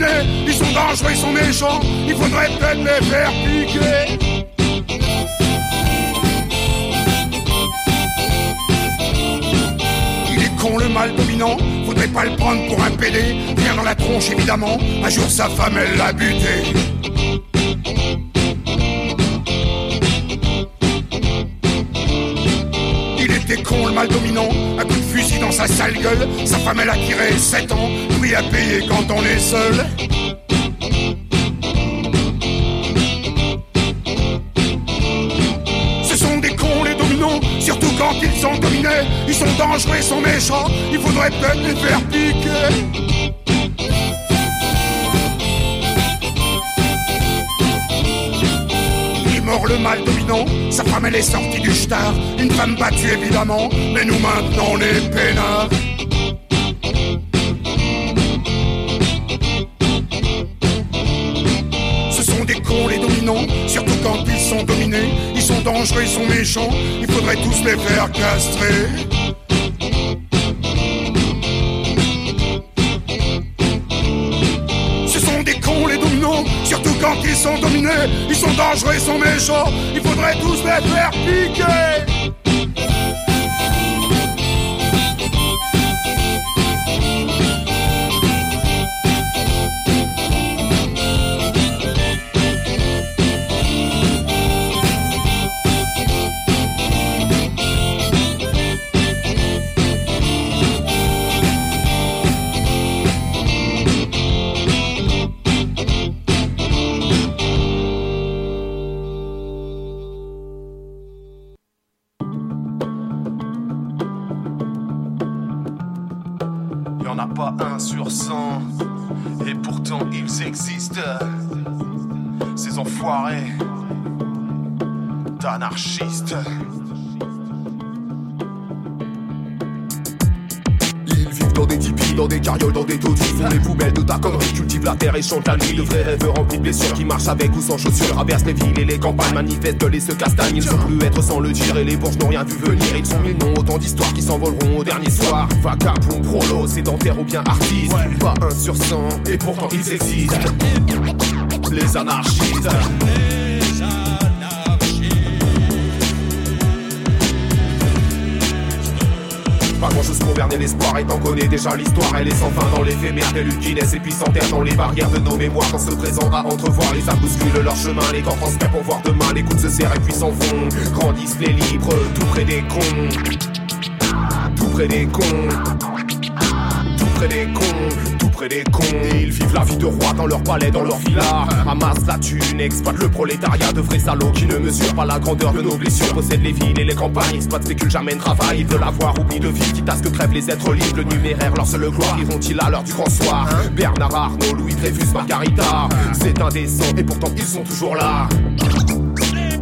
Dangereux, ils sont méchants, il faudrait peut-être les faire piquer. Il est con le mal dominant, faudrait pas le prendre pour un pédé. Rien dans la tronche évidemment, un jour sa femme elle l'a buté. Il était con le mal dominant, un coup de fusil dans sa sale gueule. Sa femme elle a tiré 7 ans, lui a payé quand on est seul. Sont dangereux, ils sont méchants, il faudrait peut-être les faire piquer. Il le mal dominant, sa femme elle est sortie du star. Une femme battue évidemment, mais nous maintenant on est peinards. Ce sont des cons les dominants, surtout quand ils sont dominés. Ils sont dangereux, ils sont méchants, il faudrait tous les faire castrer. Ils sont dangereux, ils sont méchants, il faudrait tous les faire piquer. Avec ou sans chaussures. Raversent les villes et les campagnes, manifestent et se castagnent. Ils ne sont plus être sans le dire et les bourges n'ont rien vu venir. Ils sont mille noms, autant d'histoires qui s'envoleront au dernier soir. Vagabond, prolo, sédentaire ou bien artiste. Pas un sur cent, et pourtant ils existent. Les anarchistes. Chose pour berner l'espoir et t'en connais déjà l'histoire Elle est sans fin dans l'éphémère qui naissent et puis s'enterrent dans les barrières de nos mémoires Quand se présent à entrevoir les âmes bousculent leur chemin Les corps transmettent pour voir demain les coups se serrent et puis s'en vont. Grandissent les libres tout près des cons. Tout près des cons. Tout près des cons cons. Ils vivent la vie de roi dans leur palais, dans leur villa. Amassent la thune, exploitent le prolétariat de vrais salauds qui ne mesurent pas la grandeur de nos blessures. Possèdent les villes et les campagnes, exploitent, spéculent, jamais ne travaillent. Ils veulent avoir oubli de vie, quitte à ce que crèvent les êtres libres. Le numéraire, leur seule gloire, iront-ils à l'heure du grand soir? Bernard Arnault, Louis Dreyfus, Margarita. C'est indécent et pourtant ils sont toujours là.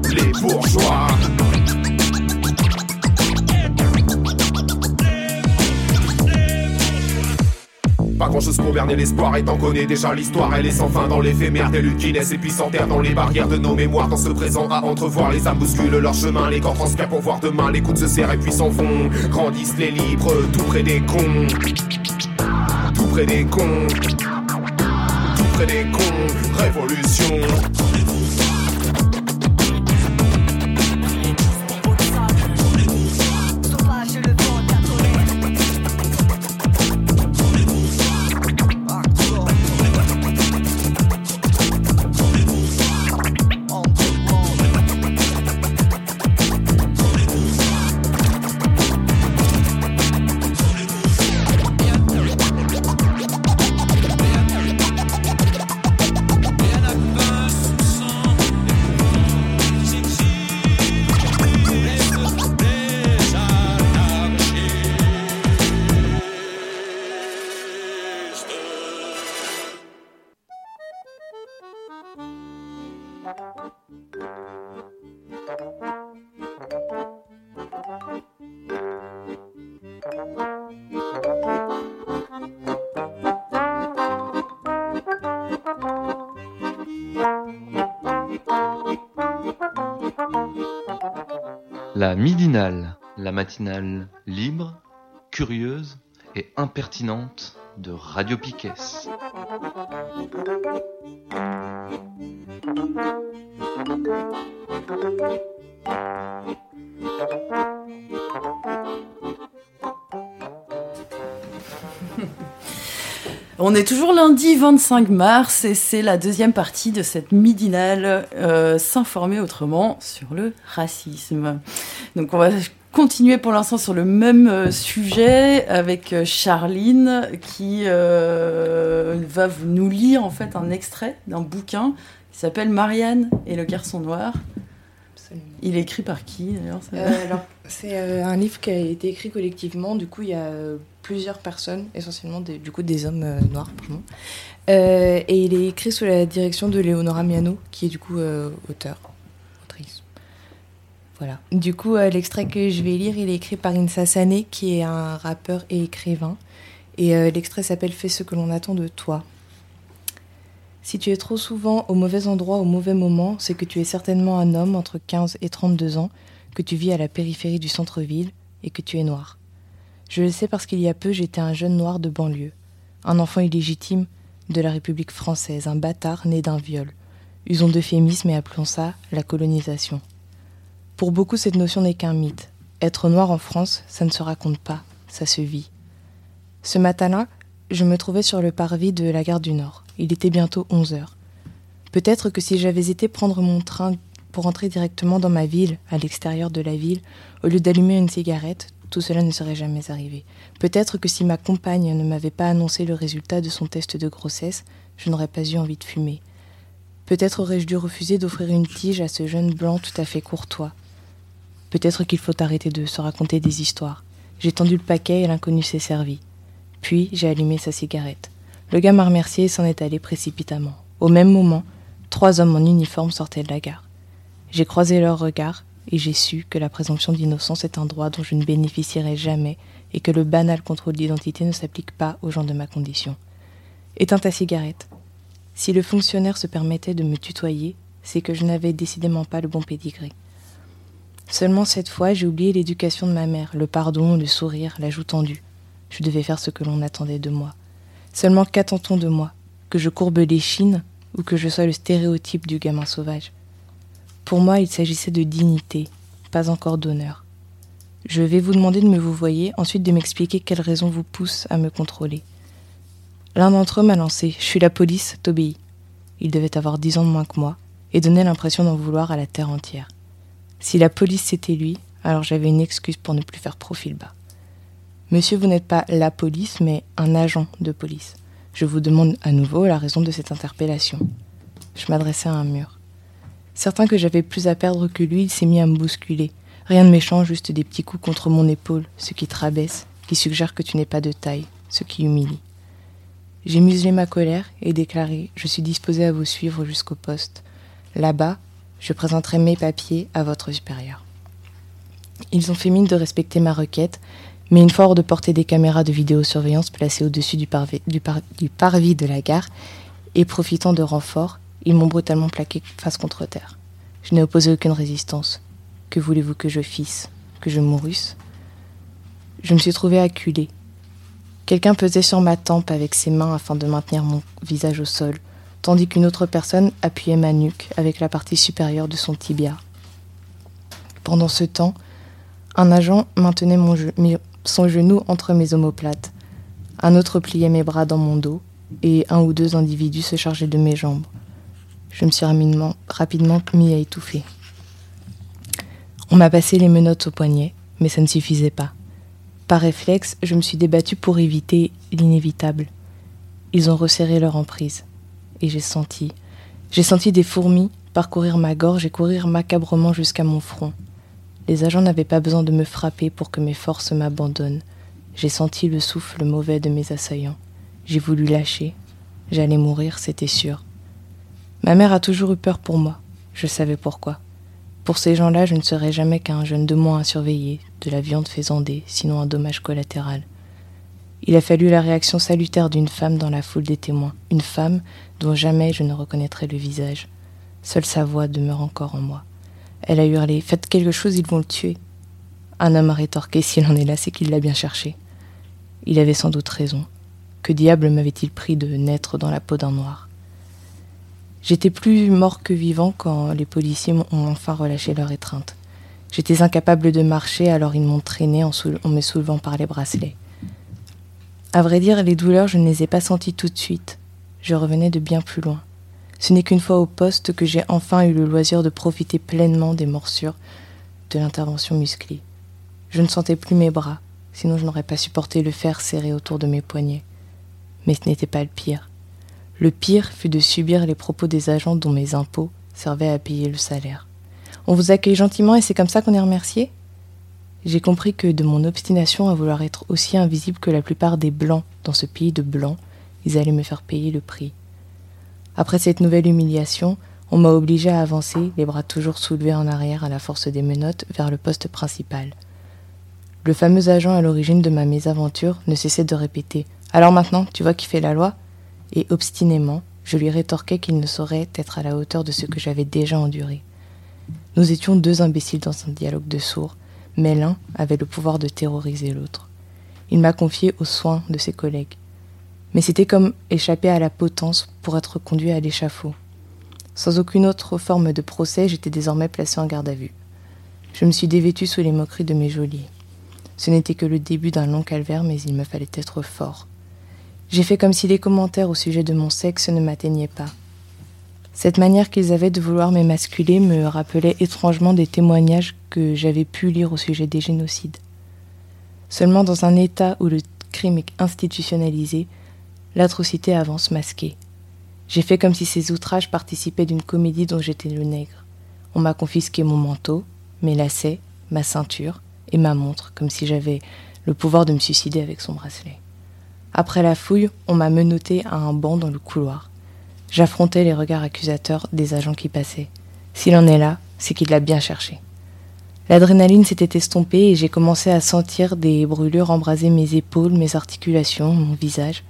Les bourgeois. Pas grand chose pour berner l'espoir et t'en déjà. L'histoire Elle est sans fin dans l'éphémère des luttes qui naissent et puis s'enterrent dans les barrières de nos mémoires. Dans ce présent à entrevoir les âmes bousculent leur chemin Les corps transpirent pour voir demain. Les coups se serrent et puis s'en vont. Grandissent les libres tout près des cons. Tout près des cons. Tout près des cons. Révolution libre, curieuse et impertinente de Radio Piquet. On est toujours lundi 25 mars et c'est la deuxième partie de cette midinale euh, S'informer autrement sur le racisme. Donc on va continuer pour l'instant sur le même euh, sujet avec euh, Charline qui va nous lire en fait un extrait d'un bouquin qui s'appelle Marianne et le garçon noir. Il est écrit par qui d'ailleurs C'est un livre qui a été écrit collectivement, du coup il y a plusieurs personnes, essentiellement des, du coup des hommes euh, noirs. Euh, et il est écrit sous la direction de Leonora Miano, qui est du coup euh, auteur. Du coup, l'extrait que je vais lire, il est écrit par Insa Sané, qui est un rappeur et écrivain. Et l'extrait s'appelle Fais ce que l'on attend de toi. Si tu es trop souvent au mauvais endroit au mauvais moment, c'est que tu es certainement un homme entre 15 et 32 ans, que tu vis à la périphérie du centre-ville et que tu es noir. Je le sais parce qu'il y a peu j'étais un jeune noir de banlieue, un enfant illégitime de la République française, un bâtard né d'un viol. Usons d'euphémisme et appelons ça la colonisation. Pour beaucoup, cette notion n'est qu'un mythe. Être noir en France, ça ne se raconte pas, ça se vit. Ce matin-là, je me trouvais sur le parvis de la gare du Nord. Il était bientôt 11 heures. Peut-être que si j'avais été prendre mon train pour entrer directement dans ma ville, à l'extérieur de la ville, au lieu d'allumer une cigarette, tout cela ne serait jamais arrivé. Peut-être que si ma compagne ne m'avait pas annoncé le résultat de son test de grossesse, je n'aurais pas eu envie de fumer. Peut-être aurais-je dû refuser d'offrir une tige à ce jeune blanc tout à fait courtois. Peut-être qu'il faut arrêter de se raconter des histoires. J'ai tendu le paquet et l'inconnu s'est servi. Puis j'ai allumé sa cigarette. Le gars m'a remercié et s'en est allé précipitamment. Au même moment, trois hommes en uniforme sortaient de la gare. J'ai croisé leurs regards, et j'ai su que la présomption d'innocence est un droit dont je ne bénéficierai jamais et que le banal contrôle d'identité ne s'applique pas aux gens de ma condition. Éteins ta cigarette. Si le fonctionnaire se permettait de me tutoyer, c'est que je n'avais décidément pas le bon pédigré. Seulement cette fois, j'ai oublié l'éducation de ma mère, le pardon, le sourire, la joue tendue. Je devais faire ce que l'on attendait de moi. Seulement qu'attend-on de moi? Que je courbe les chines ou que je sois le stéréotype du gamin sauvage? Pour moi, il s'agissait de dignité, pas encore d'honneur. Je vais vous demander de me vous voyer, ensuite de m'expliquer quelles raisons vous poussent à me contrôler. L'un d'entre eux m'a lancé Je suis la police, t'obéis. Il devait avoir dix ans de moins que moi et donnait l'impression d'en vouloir à la terre entière. Si la police c'était lui, alors j'avais une excuse pour ne plus faire profil bas. Monsieur, vous n'êtes pas la police, mais un agent de police. Je vous demande à nouveau la raison de cette interpellation. Je m'adressais à un mur. Certain que j'avais plus à perdre que lui, il s'est mis à me bousculer. Rien de méchant, juste des petits coups contre mon épaule, ce qui te qui suggère que tu n'es pas de taille, ce qui humilie. J'ai muselé ma colère et déclaré Je suis disposé à vous suivre jusqu'au poste. Là-bas, je présenterai mes papiers à votre supérieur. Ils ont fait mine de respecter ma requête, mais une fois hors de portée des caméras de vidéosurveillance placées au-dessus du, parvis, de la gare, et profitant de renforts, ils m'ont brutalement plaqué face contre terre. Je n'ai opposé aucune résistance. Que voulez-vous que je fisse? Que je mourusse Je me suis trouvé acculé. Quelqu'un pesait sur ma tempe avec ses mains afin de maintenir mon visage au sol, tandis qu'une autre personne appuyait ma nuque avec la partie supérieure de son tibia. Pendant ce temps, un agent maintenait son genou entre mes omoplates. Un autre pliait mes bras dans mon dos, et un ou deux individus se chargeaient de mes jambes. Je me suis rapidement, mis à étouffer. On m'a passé les menottes au poignet, mais ça ne suffisait pas. Par réflexe, je me suis débattue pour éviter l'inévitable. Ils ont resserré leur emprise, et j'ai senti, j'ai senti des fourmis parcourir ma gorge et courir macabrement jusqu'à mon front. Les agents n'avaient pas besoin de me frapper pour que mes forces m'abandonnent. J'ai senti le souffle mauvais de mes assaillants. J'ai voulu lâcher. J'allais mourir, c'était sûr. Ma mère a toujours eu peur pour moi. Je savais pourquoi. Pour ces gens-là, je ne serais jamais qu'un jeune de moins à surveiller, de la viande faisandée, sinon un dommage collatéral. Il a fallu la réaction salutaire d'une femme dans la foule des témoins, une femme dont jamais je ne reconnaîtrai le visage. Seule sa voix demeure encore en moi. Elle a hurlé Faites quelque chose, ils vont le tuer. Un homme a rétorqué S'il en est là, c'est qu'il l'a bien cherché. Il avait sans doute raison. Que diable m'avait-il pris de naître dans la peau d'un noir? J'étais plus mort que vivant quand les policiers m'ont enfin relâché leur étreinte. J'étais incapable de marcher, alors ils m'ont traîné en, en, me soulevant par les bracelets. À vrai dire, les douleurs, je ne les ai pas senties tout de suite. Je revenais de bien plus loin. Ce n'est qu'une fois au poste que j'ai enfin eu le loisir de profiter pleinement des morsures de l'intervention musclée. Je ne sentais plus mes bras, sinon je n'aurais pas supporté le fer serré autour de mes poignets. Mais ce n'était pas le pire. Le pire fut de subir les propos des agents dont mes impôts servaient à payer le salaire. On vous accueille gentiment et c'est comme ça qu'on est remercié? J'ai compris que de mon obstination à vouloir être aussi invisible que la plupart des blancs dans ce pays de blancs, ils allaient me faire payer le prix. Après cette nouvelle humiliation, on m'a obligé à avancer, les bras toujours soulevés en arrière à la force des menottes, vers le poste principal. Le fameux agent à l'origine de ma mésaventure ne cessait de répéter Alors maintenant, tu vois qui fait la loi? Et obstinément, je lui rétorquais qu'il ne saurait être à la hauteur de ce que j'avais déjà enduré. Nous étions deux imbéciles dans un dialogue de sourds, mais l'un avait le pouvoir de terroriser l'autre. Il m'a confié aux soins de ses collègues mais c'était comme échapper à la potence pour être conduit à l'échafaud. Sans aucune autre forme de procès, j'étais désormais placé en garde à vue. Je me suis dévêtu sous les moqueries de mes geôliers. Ce n'était que le début d'un long calvaire, mais il me fallait être fort. J'ai fait comme si les commentaires au sujet de mon sexe ne m'atteignaient pas. Cette manière qu'ils avaient de vouloir m'émasculer me rappelait étrangement des témoignages que j'avais pu lire au sujet des génocides. Seulement dans un État où le crime est institutionnalisé, l'atrocité avance masquée. J'ai fait comme si ces outrages participaient d'une comédie dont j'étais le nègre. On m'a confisqué mon manteau, mes lacets, ma ceinture et ma montre, comme si j'avais le pouvoir de me suicider avec son bracelet. Après la fouille, on m'a menotté à un banc dans le couloir. J'affrontais les regards accusateurs des agents qui passaient. S'il en est là, c'est qu'il l'a bien cherché. L'adrénaline s'était estompée et j'ai commencé à sentir des brûlures embraser mes épaules, mes articulations, mon visage.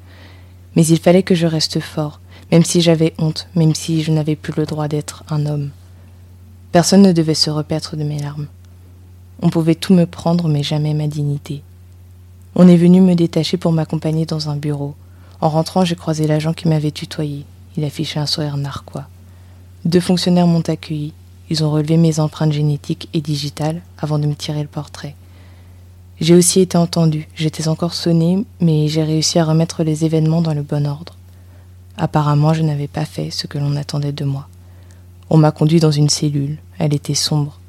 Mais il fallait que je reste fort, même si j'avais honte, même si je n'avais plus le droit d'être un homme. Personne ne devait se repaître de mes larmes. On pouvait tout me prendre, mais jamais ma dignité. On est venu me détacher pour m'accompagner dans un bureau. En rentrant, j'ai croisé l'agent qui m'avait tutoyé. Il affichait un sourire narquois. Deux fonctionnaires m'ont accueilli. Ils ont relevé mes empreintes génétiques et digitales avant de me tirer le portrait. J'ai aussi été entendu. J'étais encore sonnée, mais j'ai réussi à remettre les événements dans le bon ordre. Apparemment, je n'avais pas fait ce que l'on attendait de moi. On m'a conduit dans une cellule. Elle était sombre.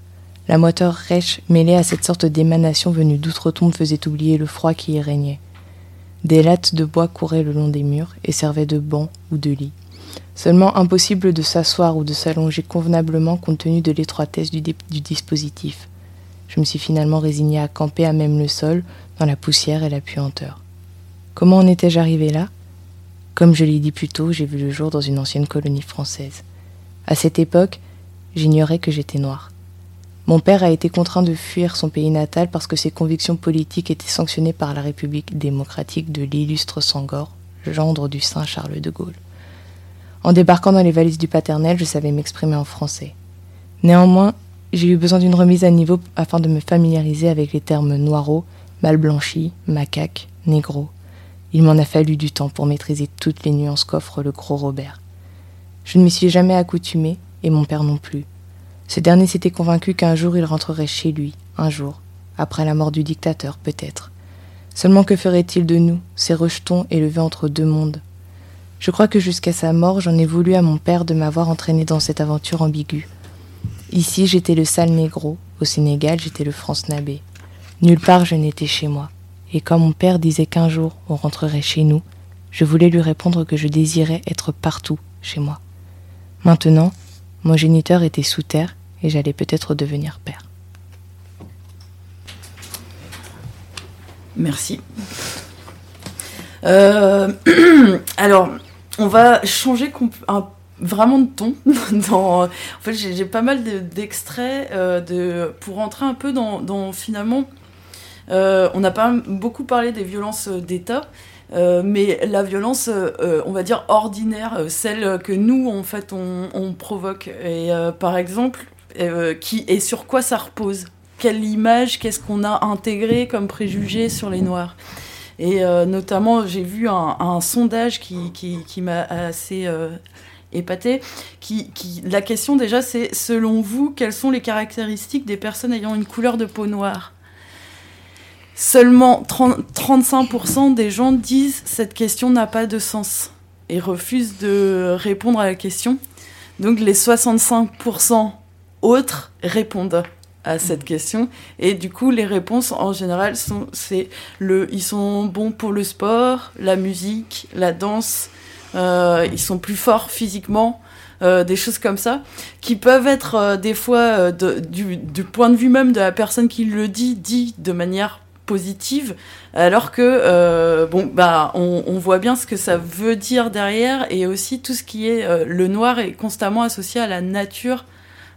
La moiteur rêche mêlée à cette sorte d'émanation venue d'outre-tombe faisait oublier le froid qui y régnait. Des lattes de bois couraient le long des murs et servaient de banc ou de lit. Seulement impossible de s'asseoir ou de s'allonger convenablement compte tenu de l'étroitesse du, dispositif. Je me suis finalement résignée à camper à même le sol, dans la poussière et la puanteur. Comment en étais-je arrivé là? Comme je l'ai dit plus tôt, j'ai vu le jour dans une ancienne colonie française. À cette époque, j'ignorais que j'étais noire. Mon père a été contraint de fuir son pays natal parce que ses convictions politiques étaient sanctionnées par la République démocratique de l'illustre Sangor, gendre du Saint Charles de Gaulle. En débarquant dans les valises du paternel, je savais m'exprimer en français. Néanmoins, j'ai eu besoin d'une remise à niveau afin de me familiariser avec les termes noireau, mal blanchi, macaque, négro. Il m'en a fallu du temps pour maîtriser toutes les nuances qu'offre le gros Robert. Je ne m'y suis jamais accoutumé, et mon père non plus. Ce dernier s'était convaincu qu'un jour il rentrerait chez lui, un jour, après la mort du dictateur peut-être. Seulement que ferait-il de nous, ces rejetons élevés entre deux mondes? Je crois que jusqu'à sa mort j'en ai voulu à mon père de m'avoir entraîné dans cette aventure ambiguë. Ici j'étais le sale négro, au Sénégal j'étais le France-nabé. Nulle part je n'étais chez moi. Et quand mon père disait qu'un jour on rentrerait chez nous, je voulais lui répondre que je désirais être partout chez moi. Maintenant, mon géniteur était sous terre et j'allais peut-être devenir père. Merci. Euh, alors, on va changer vraiment de ton. Dans, en fait, j'ai pas mal d'extraits euh, pour rentrer un peu dans, finalement. Euh, on pas beaucoup parlé des violences d'État, euh, mais la violence, on va dire ordinaire, celle que nous, en fait, on, on provoque. Et par exemple, qui et sur quoi ça repose? Quelle image Qu'est-ce qu'on a intégré comme préjugé sur les Noirs? Et notamment, j'ai vu un, sondage qui, m'a assez épaté. Qui, la question déjà, c'est selon vous, quelles sont les caractéristiques des personnes ayant une couleur de peau noire? Seulement 30, 35% des gens disent cette question n'a pas de sens et refusent de répondre à la question. Donc les 65% autres répondent à cette question et du coup les réponses en général sont c'est le ils sont bons pour le sport, la musique, la danse, euh, ils sont plus forts physiquement. Euh, des choses comme ça, qui peuvent être euh, des fois de, du, du, point de vue même de la personne qui le dit, dit de manière positive, alors que bon bah on, on, voit bien ce que ça veut dire derrière et aussi tout ce qui est le noir est constamment associé à la nature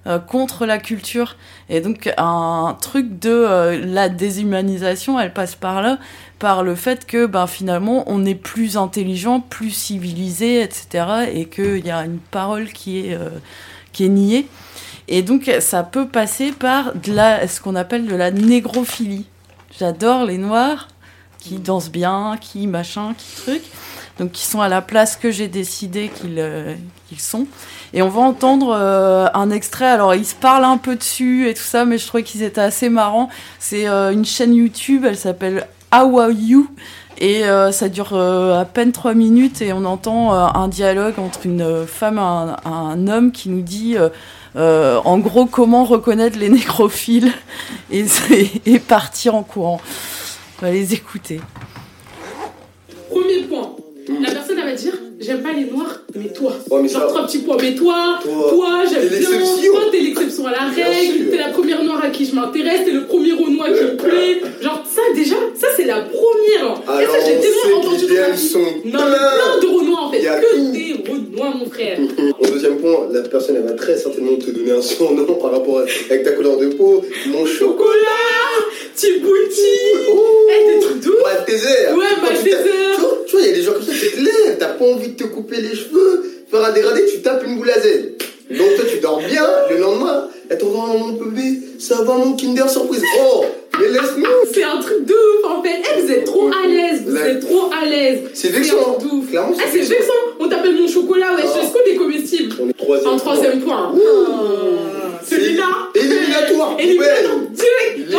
euh, contre la culture. Et donc un truc de euh, la déshumanisation elle passe par là par le fait que ben finalement on est plus intelligent plus civilisé etc et qu'il y a une parole qui est euh, qui est niée. Et donc ça peut passer par de la ce qu'on appelle de la négrophilie. J'adore les noirs qui dansent bien, qui machin, qui truc. Donc qui sont à la place que j'ai décidé qu'ils euh, sont. Et on va entendre euh, un extrait. Alors ils se parlent un peu dessus et tout ça, mais je trouvais qu'ils étaient assez marrants. C'est euh, une chaîne YouTube, elle s'appelle How Are You? Et ça dure à peine trois minutes et on entend un dialogue entre une femme et un, homme qui nous dit en gros comment reconnaître les nécrophiles et partir en courant. On va les écouter. Premier point, la j'aime pas les noirs, mais toi. Ouais, mais Genre trois petits points, mais toi, toi, toi j'aime bien. Toi, t'es l'exception à la règle, t'es la première noire à qui je m'intéresse, t'es le premier au noir qui me plaît. Genre ça déjà, ça c'est la première. Et ça, Alors, j'ai tellement entendu dans ma vie. sont Non, plein de Renois en fait. Que tout. des Renois, mon frère. Au deuxième point, la personne elle va très certainement te donner un surnom par rapport à, avec ta couleur de peau, mon chocolat, Tibouti, Eh, des trucs de ouf. Malteser. Ouais, Quand tu Malteser. tapes- Tu vois, tu il y a des gens comme ça, c'est clair, t'as pas envie de te couper les cheveux, faire un dégradé, tu tapes une boule à Z. Donc toi tu dors bien, le lendemain, elle t'envoie un mon bébé, ça va mon Kinder surprise. Oh, mais laisse-nous. C'est un truc de ouf en fait. Eh, vous êtes trop à l'aise, vous êtes trop à l'aise. C'est vexant. Clairement, Ah, c'est c'est vexant. vexant. On t'appelle mon chocolat, ouais. Ah. Est-ce qu'on est comestible On est troisième. En troisième point. Ah. Celui-là. Éliminatoire, Éliminatoire, direct.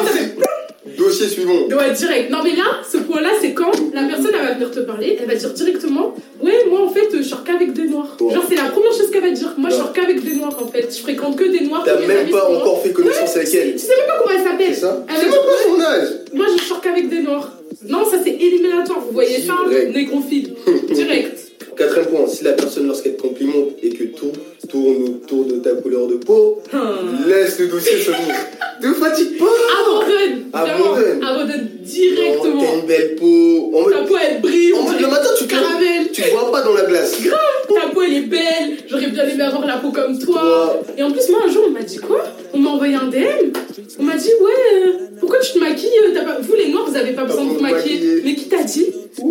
Ça Dossier suivant. Ouais, direct. Non, mais là, ce point-là, c'est quand la personne, elle va venir te parler, elle va dire directement Ouais, moi, en fait, je sors qu'avec des noirs. Ouais. Genre, c'est la première chose qu'elle va dire. Moi, je sors qu'avec des noirs, en fait. Je fréquente que des noirs. T'as même pas encore fait connaissance avec elle. Tu sais même pas comment elle s'appelle C'est ça C'est même pas son âge. Moi, je sors qu'avec des noirs. Non, ça, c'est éliminatoire. Vous voyez ça Direct. Négrophile. Direct. Quatrième point, si la personne lorsqu'elle te complimente et que tout tourne autour de ta couleur de peau, laisse le dossier se Ne fatigue pas Abandonne. Abandonne. Abandonne directement. T'as une belle peau. En mode- Ta peau, elle brille. en mode, le matin, tu caramel. tu te vois pas dans la glace. Ta peau elle est belle, j'aurais bien aimé avoir la peau comme toi. Toi. Et en plus, moi un jour on m'a dit quoi? On m'a envoyé un DM. On m'a dit ouais, euh, pourquoi tu te maquilles euh, pas... Vous les noirs, vous avez pas besoin de vous maquiller. Mais qui t'a dit?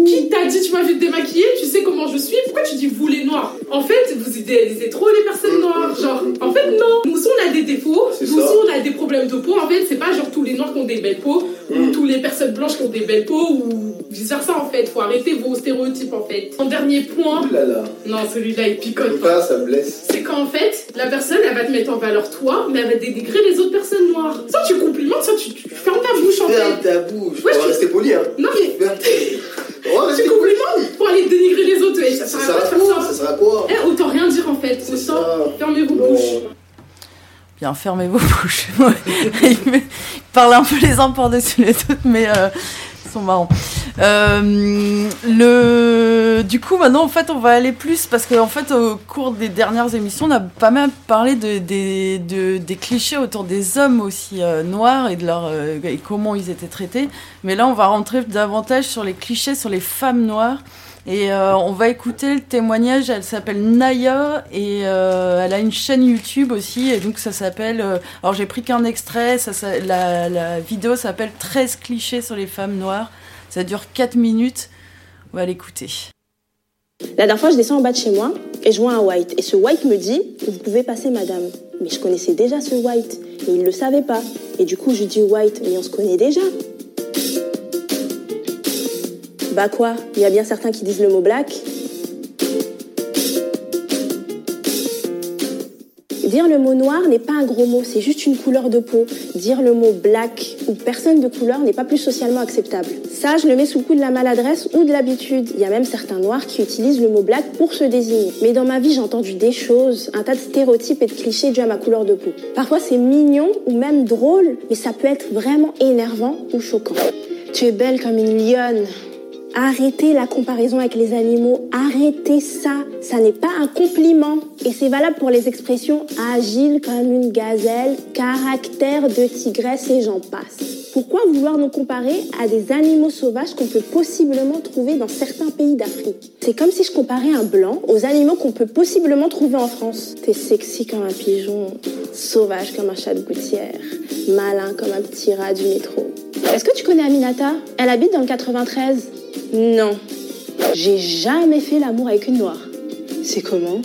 Qui t'a dit tu m'as vu te démaquiller? Tu sais comment je suis Pourquoi tu dis vous les noirs? En fait, vous idéalisez trop les personnes noires. Genre, en fait non. Nous on a des défauts. Nous on a des problèmes de peau. En fait, c'est pas genre tous les noirs qui ont des belles peaux ou tous les personnes blanches qui ont des belles peaux ou vice versa en fait. Faut arrêter vos stéréotypes en fait. En dernier point. Ouh là là. Non, celui-là il picote. Pas, ça blesse. C'est qu'en fait, la personne, elle va te mettre en valeur toi, mais elle va dénigrer les autres personnes noires. Soit tu complimentes, soit tu, tu fermes ta bouche en Ferme fait. ta bouche. Ouais, On va rester poli, hein. Non mais Ferme tu complimentes pour aller dénigrer les autres. Ouais, ça Ça sert à quoi de quoi faire Ça ça sert à quoi Eh, autant rien dire en fait. Ça. Fermez vos bouches. Bien, fermez vos bouches. Ouais. Ils parlent un peu les uns par-dessus les autres, mais euh, ils sont marrants. Euh, le... Du coup, maintenant, en fait, on va aller plus parce qu'en fait, au cours des dernières émissions, on a pas mal parlé de, des, de- des clichés autour des hommes aussi euh, noirs et de leur euh, et comment ils étaient traités. Mais là, on va rentrer davantage sur les clichés sur les femmes noires. Et euh, on va écouter le témoignage. Elle s'appelle Naya et euh, elle a une chaîne YouTube aussi. Et donc ça s'appelle. euh, alors j'ai pris qu'un extrait. La, vidéo s'appelle 13 clichés sur les femmes noires. Ça dure 4 minutes. On va l'écouter. La dernière fois, je descends en bas de chez moi et je vois un white. Et ce white me dit Vous pouvez passer, madame. Mais je connaissais déjà ce white. Et il ne le savait pas. Et du coup, je dis white Mais on se connaît déjà. Bah quoi Il y a bien certains qui disent le mot black. Dire le mot noir n'est pas un gros mot, c'est juste une couleur de peau. Dire le mot black ou personne de couleur n'est pas plus socialement acceptable. Ça, je le mets sous le coup de la maladresse ou de l'habitude. Il y a même certains noirs qui utilisent le mot black pour se désigner. Mais dans ma vie, j'ai entendu des choses, un tas de stéréotypes et de clichés dus à ma couleur de peau. Parfois, c'est mignon ou même drôle, mais ça peut être vraiment énervant ou choquant. Tu es belle comme une lionne. Arrêtez la comparaison avec les animaux, arrêtez ça, ça n'est pas un compliment. Et c'est valable pour les expressions agile comme une gazelle, caractère de tigresse et j'en passe. Pourquoi vouloir nous comparer à des animaux sauvages qu'on peut possiblement trouver dans certains pays d'Afrique? C'est comme si je comparais un blanc aux animaux qu'on peut possiblement trouver en France. T'es sexy comme un pigeon, sauvage comme un chat de gouttière, malin comme un petit rat du métro. Est-ce que tu connais Aminata? Elle habite dans le 93 Non. J'ai jamais fait l'amour avec une noire. C'est comment?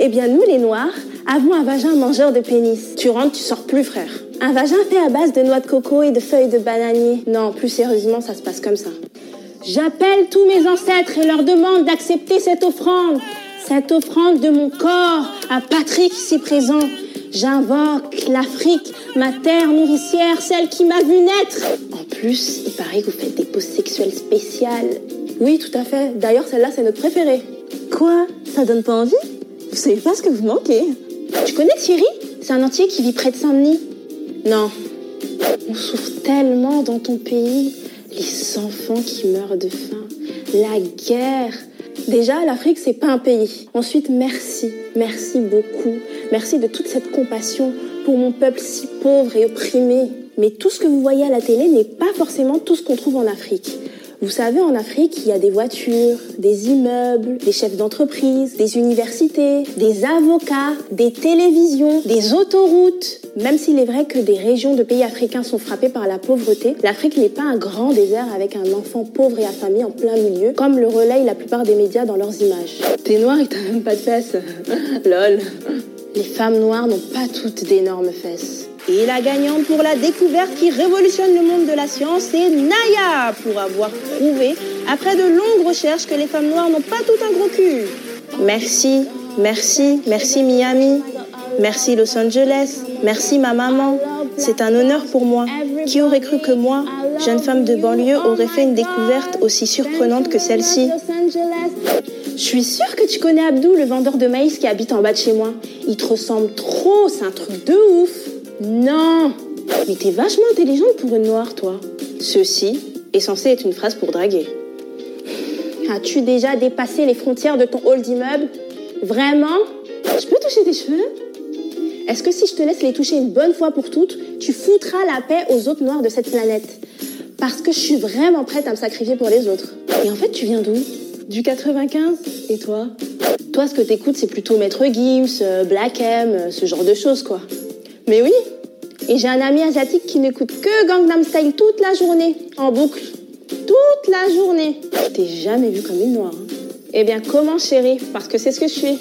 Eh bien, nous les noirs avons un vagin mangeur de pénis. Tu rentres, tu sors plus, frère. Un vagin fait à base de noix de coco et de feuilles de bananier. Non, plus sérieusement, ça se passe comme ça. J'appelle tous mes ancêtres et leur demande d'accepter cette offrande. Cette offrande de mon corps à Patrick ici présent. J'invoque l'Afrique, ma terre nourricière, celle qui m'a vu naître. En plus, il paraît que vous faites des poses sexuelles spéciales. Oui, tout à fait. D'ailleurs, celle-là, c'est notre préférée. Quoi? Ça donne pas envie? Vous savez pas ce que vous manquez. Tu connais Thierry? C'est un entier qui vit près de Saint-Denis. Non. On souffre tellement dans ton pays. Les enfants qui meurent de faim. La guerre. Déjà, l'Afrique, c'est pas un pays. Ensuite, merci. Merci beaucoup. Merci de toute cette compassion pour mon peuple si pauvre et opprimé. Mais tout ce que vous voyez à la télé n'est pas forcément tout ce qu'on trouve en Afrique. Vous savez, en Afrique, il y a des voitures, des immeubles, des chefs d'entreprise, des universités, des avocats, des télévisions, des autoroutes. Même s'il est vrai que des régions de pays africains sont frappées par la pauvreté, l'Afrique n'est pas un grand désert avec un enfant pauvre et affamé en plein milieu, comme le relayent la plupart des médias dans leurs images. T'es noir et t'as même pas de fesses. Lol. Les femmes noires n'ont pas toutes d'énormes fesses. Et la gagnante pour la découverte qui révolutionne le monde de la science, c'est Naya, pour avoir prouvé, après de longues recherches, que les femmes noires n'ont pas tout un gros cul. Merci, merci, merci Miami, merci Los Angeles, merci ma maman. C'est un honneur pour moi. Qui aurait cru que moi, jeune femme de banlieue, aurait fait une découverte aussi surprenante que celle-ci? Je suis sûre que tu connais Abdou, le vendeur de maïs qui habite en bas de chez moi. Il te ressemble trop, c'est un truc de ouf. Non Mais t'es vachement intelligente pour une noire, toi. Ceci est censé être une phrase pour draguer. As-tu déjà dépassé les frontières de ton hall d'immeuble? Vraiment? Je peux toucher tes cheveux? Est-ce que si je te laisse les toucher une bonne fois pour toutes, tu foutras la paix aux autres noirs de cette planète? Parce que je suis vraiment prête à me sacrifier pour les autres. Et en fait, tu viens d'où? Du 95 Et toi? Toi, ce que t'écoutes, c'est plutôt Maître Gims, euh, Black M, euh, ce genre de choses, quoi. Mais oui Et j'ai un ami asiatique qui n'écoute que Gangnam Style toute la journée, en boucle. Toute la journée. T'ai jamais vu comme une noire. hein. Eh bien, comment, chérie? Parce que c'est ce que je suis.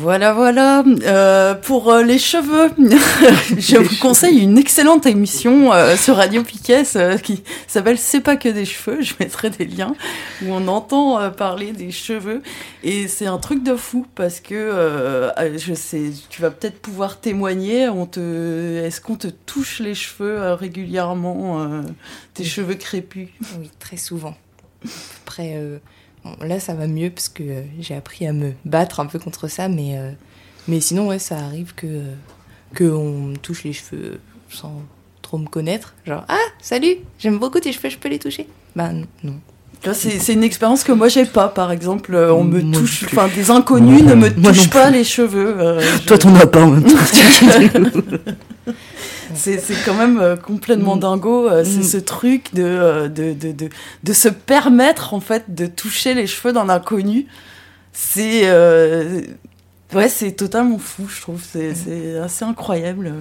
Voilà, voilà. Euh, pour euh, les cheveux, je vous conseille une excellente émission euh, sur Radio Piquet qui s'appelle C'est pas que des cheveux. Je mettrai des liens où on entend parler des cheveux et c'est un truc de fou parce que je sais, tu vas peut-être pouvoir témoigner. On te, est-ce qu'on te touche les cheveux régulièrement, tes cheveux crépus? Oui, très souvent. Après, euh, là, ça va mieux parce que euh, j'ai appris à me battre un peu contre ça, mais, euh, mais sinon, ouais, ça arrive que, euh, que on me touche les cheveux sans trop me connaître. Genre, ah, salut, j'aime beaucoup tes cheveux, je peux les toucher? Non. non. C'est une expérience que moi j'ai pas, par exemple. euh, On me Moi touche, enfin des inconnus Moi ne me touchent pas les cheveux. euh, je- Toi, t'en as pas en même temps. C'est quand même euh, complètement Mm. dingo. euh, C'est Mm. ce truc de, de, de, de, de se permettre en fait de toucher les cheveux d'un inconnu. C'est ouais, c'est totalement fou, je trouve. C'est c'est assez incroyable.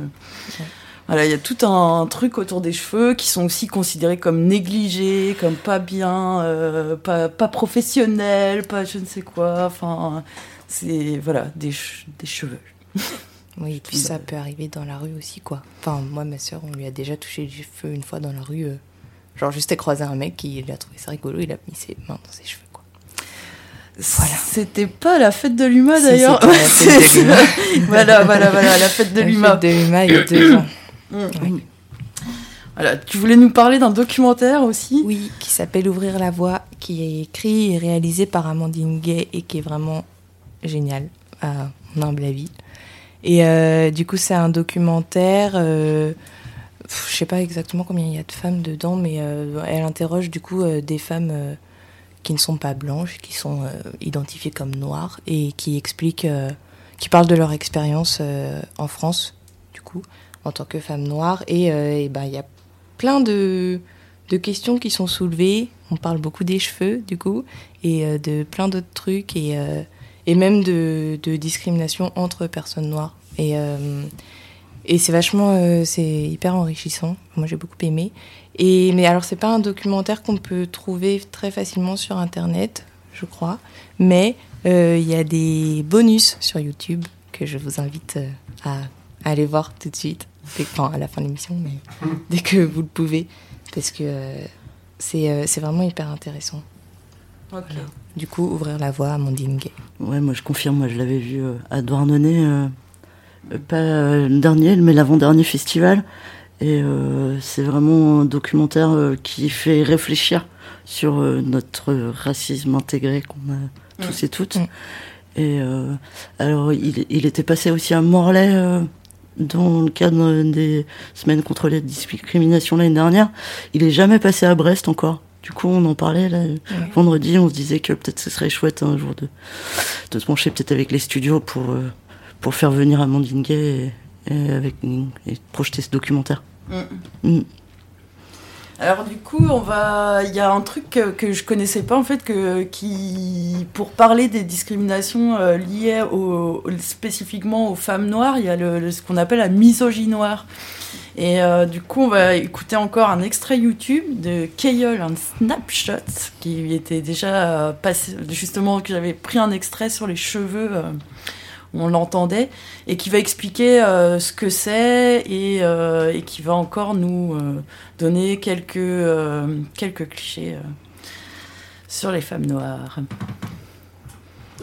Voilà, il y a tout un truc autour des cheveux qui sont aussi considérés comme négligés, comme pas bien, euh, pas, pas professionnels, pas je ne sais quoi. Enfin, c'est voilà des, che- des cheveux. Oui, et puis ça peut arriver dans la rue aussi, quoi. Enfin, moi, ma soeur, on lui a déjà touché les cheveux une fois dans la rue. euh, genre, juste à croiser un mec qui il a trouvé ça rigolo, il a mis ses mains dans ses cheveux, quoi. C'était pas la fête de l'UMA d'ailleurs. la voilà, voilà, voilà, la fête de La l'UMA. fête de l'UMA il y a deux ans. Mm. Voilà, tu voulais nous parler d'un documentaire aussi? Oui, qui s'appelle Ouvrir la voie, qui est écrit et réalisé par Amandine Gay et qui est vraiment génial, à mon humble avis. Et euh, du coup, c'est un documentaire. euh, je sais pas exactement combien il y a de femmes dedans, mais euh, elle interroge du coup euh, des femmes qui ne sont pas blanches, qui sont identifiées comme noires et qui expliquent, qui parlent de leur expérience en France, du coup, en tant que femme noire. Et euh, ben, il y a plein de, questions qui sont soulevées. On parle beaucoup des cheveux, du coup, et euh, de plein d'autres trucs, et, euh, et même de, de discrimination entre personnes noires. Et, et c'est vachement, c'est hyper enrichissant. Moi, j'ai beaucoup aimé. Et, mais alors, c'est pas un documentaire qu'on peut trouver très facilement sur Internet, je crois. Mais il y a des bonus sur YouTube que je vous invite à aller voir tout de suite. Dès- Enfin, à la fin de l'émission, mais dès que vous le pouvez. Parce que euh, c'est euh, c'est vraiment hyper intéressant. Ok. Du coup, ouvrir la voie à Mondine Gay. Ouais, moi je confirme, moi je l'avais vu euh, à Douarnenez, euh, pas le dernier, mais l'avant-dernier festival. Et euh, c'est vraiment un documentaire euh, qui fait réfléchir sur euh, notre racisme intégré qu'on a tous et toutes. Et euh, alors, il, il était passé aussi à Morlaix euh, dans le cadre des semaines contre la discrimination l'année dernière. Il est jamais passé à Brest encore. Du coup, on en parlait là, vendredi, on se disait que peut-être ce serait chouette un jour de, de se pencher peut-être avec les studios pour, euh, pour faire venir Amandine Gay et, et avec, et projeter ce documentaire. Mm. Mm. Alors du coup, on va, il y a un truc que, que je connaissais pas en fait que qui pour parler des discriminations euh, liées au, spécifiquement aux femmes noires, il y a le, ce qu'on appelle la misogynie noire. Et euh, du coup, on va écouter encore un extrait YouTube de Kayol en Snapshot qui était déjà euh, passé justement que j'avais pris un extrait sur les cheveux. On l'entendait et qui va expliquer euh, ce que c'est et, euh, et qui va encore nous euh, donner quelques, clichés sur les femmes noires.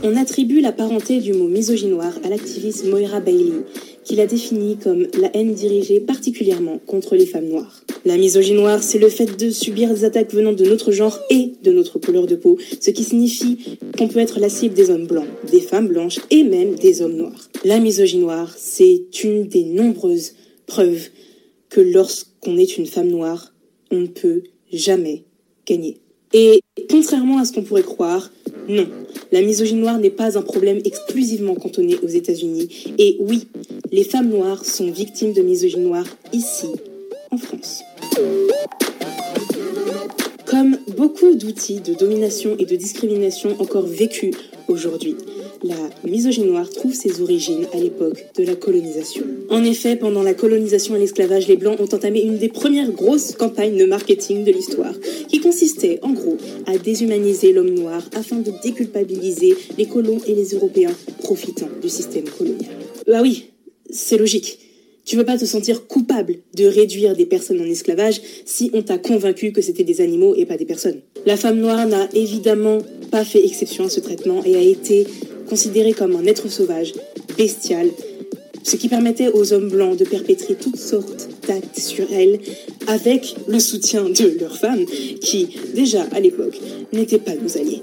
On attribue la parenté du mot misogynoir à l'activiste Moira Bailey, qui l'a définie comme la haine dirigée particulièrement contre les femmes noires. La misogynie noire, c'est le fait de subir des attaques venant de notre genre et de notre couleur de peau, ce qui signifie qu'on peut être la cible des hommes blancs, des femmes blanches et même des hommes noirs. La misogynie noire, c'est une des nombreuses preuves que lorsqu'on est une femme noire, on ne peut jamais gagner. Et contrairement à ce qu'on pourrait croire, non, la misogynie noire n'est pas un problème exclusivement cantonné aux États-Unis. Et oui, les femmes noires sont victimes de misogynie noire ici, en France. Comme beaucoup d'outils de domination et de discrimination encore vécus aujourd'hui, la misogynie noire trouve ses origines à l'époque de la colonisation. En effet, pendant la colonisation et l'esclavage, les Blancs ont entamé une des premières grosses campagnes de marketing de l'histoire, qui consistait en gros à déshumaniser l'homme noir afin de déculpabiliser les colons et les Européens profitant du système colonial. Bah oui, c'est logique. Tu veux pas te sentir coupable de réduire des personnes en esclavage si on t'a convaincu que c'était des animaux et pas des personnes. La femme noire n'a évidemment pas fait exception à ce traitement et a été considérée comme un être sauvage, bestial, ce qui permettait aux hommes blancs de perpétrer toutes sortes d'actes sur elle avec le soutien de leurs femmes qui, déjà à l'époque, n'étaient pas nos alliés.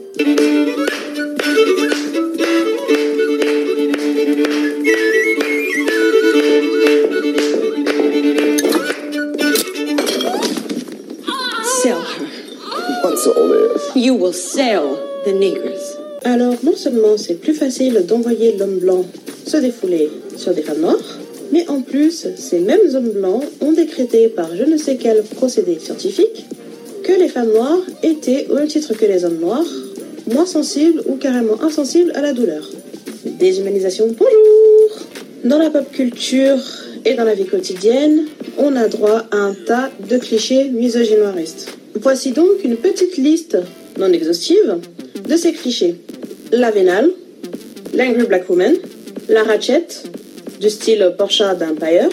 Sell the. Alors, non seulement c'est plus facile d'envoyer l'homme blanc se défouler sur des femmes noires, mais en plus, ces mêmes hommes blancs ont décrété par je ne sais quel procédé scientifique que les femmes noires étaient, au même titre que les hommes noirs, moins sensibles ou carrément insensibles à la douleur. Déshumanisation, bonjour Dans la pop culture et dans la vie quotidienne, on a droit à un tas de clichés misogynoiristes. Voici donc une petite liste non exhaustive de ces clichés. La vénale, l'angry black woman, la ratchet, du style Porsche d'Empire,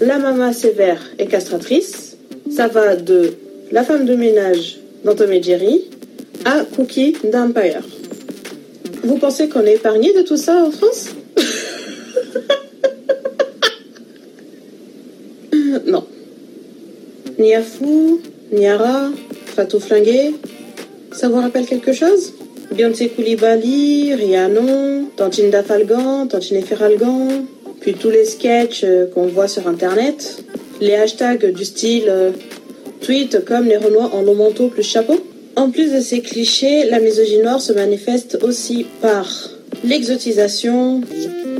la maman sévère et castratrice, ça va de la femme de ménage dans et Jerry à Cookie d'Empire. Vous pensez qu'on est épargné de tout ça en France? Non. Niafou, Niara, Fatou Flingué, ça vous rappelle quelque chose? Beyoncé Koulibaly, Rhiannon, Tantine Dafalgan, Tantine Feralgan, puis tous les sketchs euh, qu'on voit sur internet, les hashtags du style euh, tweet comme les Renois en long manteau plus chapeau. En plus de ces clichés, la misogynie noire se manifeste aussi par l'exotisation,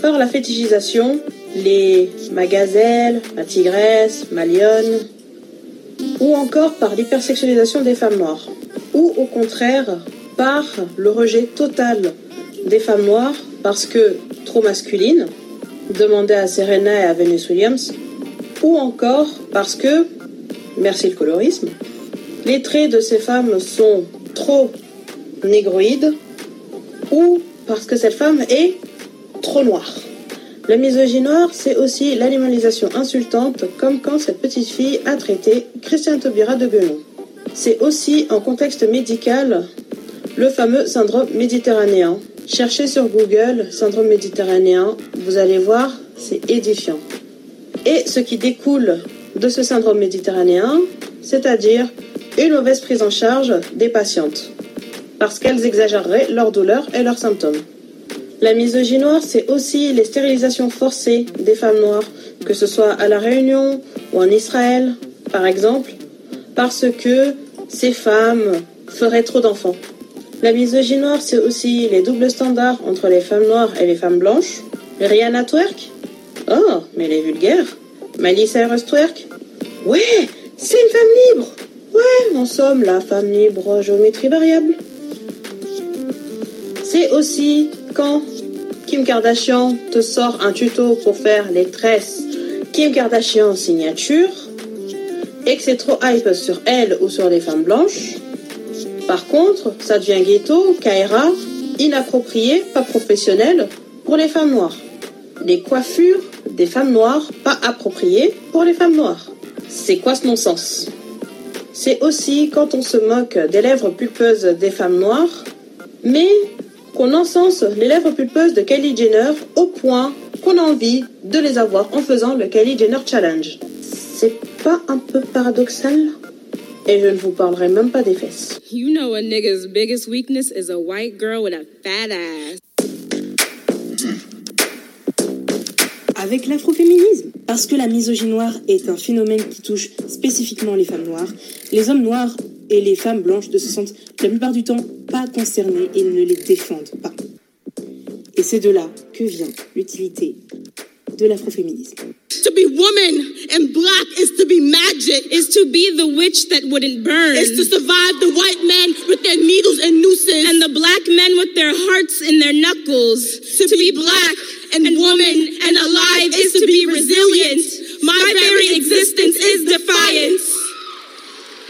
par la fétichisation, les magazelles, ma tigresse, ma lionne, ou encore par l'hypersexualisation des femmes noires, ou au contraire par le rejet total des femmes noires parce que trop masculines, demandez à Serena et à Venus Williams, ou encore parce que, merci le colorisme, les traits de ces femmes sont trop négroïdes, ou parce que cette femme est trop noire. La misogynie noire, c'est aussi l'animalisation insultante, comme quand cette petite fille a traité Christiane Taubira de guenon. C'est aussi, en contexte médical, le fameux syndrome méditerranéen. Cherchez sur Google syndrome méditerranéen, vous allez voir, c'est édifiant. Et ce qui découle de ce syndrome méditerranéen, c'est-à-dire une mauvaise prise en charge des patientes, parce qu'elles exagéreraient leurs douleurs et leurs symptômes. La misogynie noire, c'est aussi les stérilisations forcées des femmes noires, que ce soit à La Réunion ou en Israël, par exemple, parce que ces femmes feraient trop d'enfants. La misogynie noire, c'est aussi les doubles standards entre les femmes noires et les femmes blanches. Rihanna twerk? Oh, mais elle est vulgaire. Miley Cyrus twerk? Ouais, c'est une femme libre. Ouais, en somme, la femme libre, géométrie variable. C'est aussi quand Kim Kardashian te sort un tuto pour faire les tresses Kim Kardashian signature et que c'est trop hype sur elle ou sur les femmes blanches. Par contre, ça devient ghetto, Kaira, inapproprié, pas professionnel pour les femmes noires. Les coiffures des femmes noires pas appropriées pour les femmes noires. C'est quoi ce non-sens? C'est aussi quand on se moque des lèvres pulpeuses des femmes noires, mais qu'on encense les lèvres pulpeuses de Kylie Jenner au point qu'on a envie de les avoir en faisant le Kylie Jenner Challenge. C'est pas un peu paradoxal Et je ne vous parlerai même pas des fesses. You know a nigga's biggest weakness is a white girl with a fat ass. Avec l'afroféminisme, parce que la misogynie noire est un phénomène qui touche spécifiquement les femmes noires, les hommes noirs et les femmes blanches ne se sentent la plupart du temps pas concernés et ne les défendent pas. Et c'est de là que vient l'utilité de l'afroféminisme. To be woman and black is to be magic. Is to be the witch that wouldn't burn. Is to survive the white men with their needles and nooses. And the black men with their hearts in their knuckles. To, be, black and, woman and alive is to be resilient. My, very existence is defiance.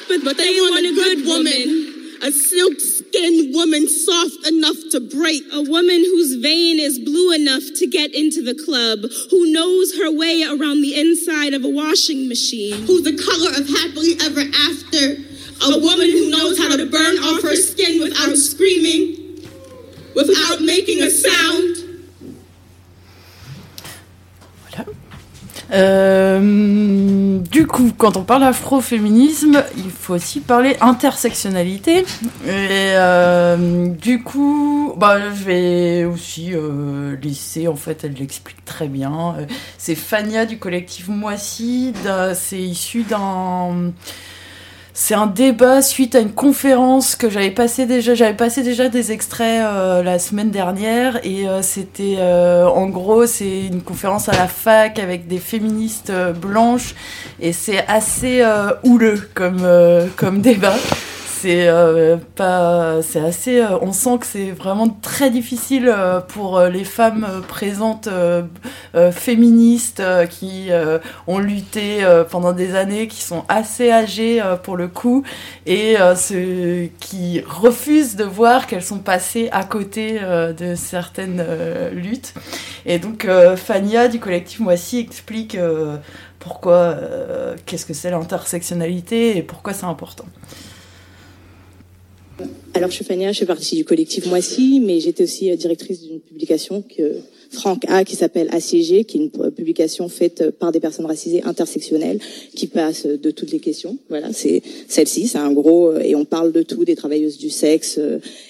But, but they want a good woman. A silk skinned woman soft enough to break. A woman whose vein is blue enough to get into the club, who knows her way around the inside of a washing machine. Who's the color of happily ever after. A woman who knows how to burn off her skin without screaming, without making a sound. Euh, du coup, quand on parle afroféminisme, il faut aussi parler intersectionnalité. Euh, du coup, bah, je vais aussi euh, laisser, en fait, elle l'explique très bien. Euh, C'est Fania du collectif Moissy. C'est issu d'un. C'est un débat suite à une conférence que j'avais passé déjà. J'avais passé déjà des extraits euh, la semaine dernière et euh, c'était euh, en gros c'est une conférence à la fac avec des féministes blanches et c'est assez houleux comme comme débat. C'est euh, pas, c'est assez. euh, on sent que c'est vraiment très difficile euh, pour les femmes présentes féministes qui ont lutté pendant des années, qui sont assez âgées pour le coup, et euh, ce- qui refusent de voir qu'elles sont passées à côté de certaines luttes. Et donc Fania du collectif Moissy explique pourquoi, qu'est-ce que c'est l'intersectionnalité et pourquoi c'est important. Alors, je suis Fania, je fais partie du collectif Moissy, mais j'étais aussi euh, directrice d'une publication que Franck A, qui s'appelle Assiégé, qui est une publication faite euh, par des personnes racisées intersectionnelles, qui passe euh, de toutes les questions. Voilà, c'est celle-ci, c'est un gros, euh, et on parle de tout, des travailleuses du sexe,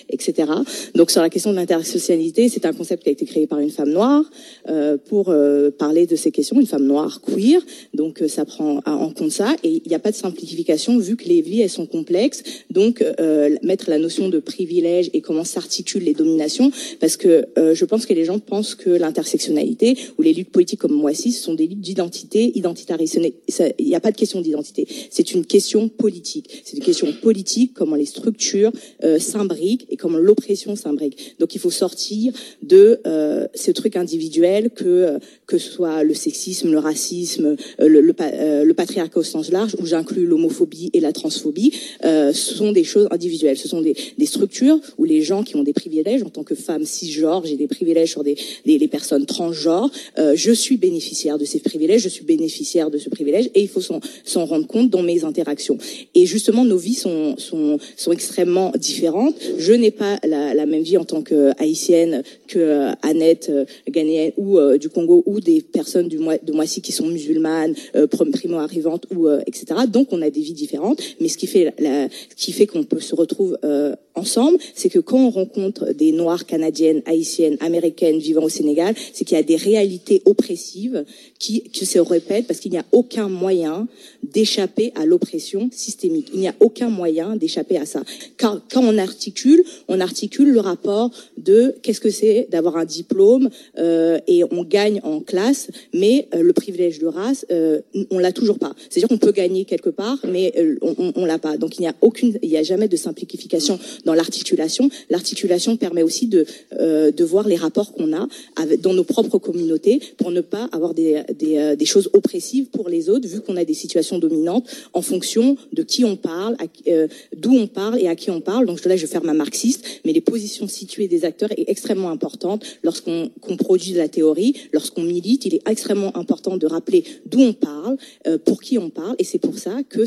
etc. Donc, sur la question de l'intersectionnalité, c'est un concept qui a été créé par une femme noire euh, pour euh, parler de ces questions, une femme noire queer. Donc, ça prend en compte ça, et il n'y a pas de simplification vu que les vies elles sont complexes. Donc, mettre la notion de privilège et comment s'articulent les dominations, parce que je pense que les gens pensent que l'intersectionnalité ou les luttes politiques comme moi ci ce sont des luttes d'identité, identitariste. Il n'y a pas de question d'identité. C'est une question politique. C'est une question politique, comment les structures euh, s'imbriquent et comment l'oppression s'imbrique. Donc, il faut sortir de euh, ce truc individuel que euh, que ce soit le sexisme, le racisme, euh, le, le, pa- le patriarcat au sens large, où j'inclus l'homophobie et la transphobie, ce sont des choses individuelles. Ce sont des, des structures où les gens qui ont des privilèges, en tant que femme cisgenre, j'ai des privilèges sur des, des les personnes transgenres, euh, je suis bénéficiaire de ces privilèges, je suis bénéficiaire de ce privilège, et il faut s'en rendre compte dans mes interactions. Et justement, nos vies sont, extrêmement différentes. Je n'ai pas la, même vie en tant que haïtienne que euh, Annette euh, ghanéenne ou euh, du Congo ou des personnes du Moi- de Moissy qui sont musulmanes, euh, primo arrivantes ou euh, etc. Donc on a des vies différentes, mais ce qui fait ce qui fait qu'on peut se retrouve euh, ensemble, c'est que quand on rencontre des Noirs canadiennes, haïtiennes, américaines vivant au Sénégal, c'est qu'il y a des réalités oppressives qui, qui se répètent parce qu'il n'y a aucun moyen d'échapper à l'oppression systémique. Il n'y a aucun moyen d'échapper à ça. Quand, on articule, on articule le rapport de qu'est-ce que c'est d'avoir un diplôme euh, et on gagne en classe, mais euh, le privilège de race, euh, on l'a toujours pas. C'est-à-dire qu'on peut gagner quelque part, mais euh, on, on, l'a pas. Donc il n'y a aucune, il n'y a jamais de simplification dans l'articulation. L'articulation permet aussi de voir les rapports qu'on a dans nos propres communautés pour ne pas avoir euh, des choses oppressives pour les autres, vu qu'on a des situations dominantes en fonction de qui on parle, euh, d'où on parle et à qui on parle. Donc là, je vais faire ma marxiste, mais les positions situées des acteurs est extrêmement importante lorsqu'on qu'on produit de la théorie, lorsqu'on milite. Il est extrêmement important de rappeler d'où on parle, euh, pour qui on parle, et c'est pour ça que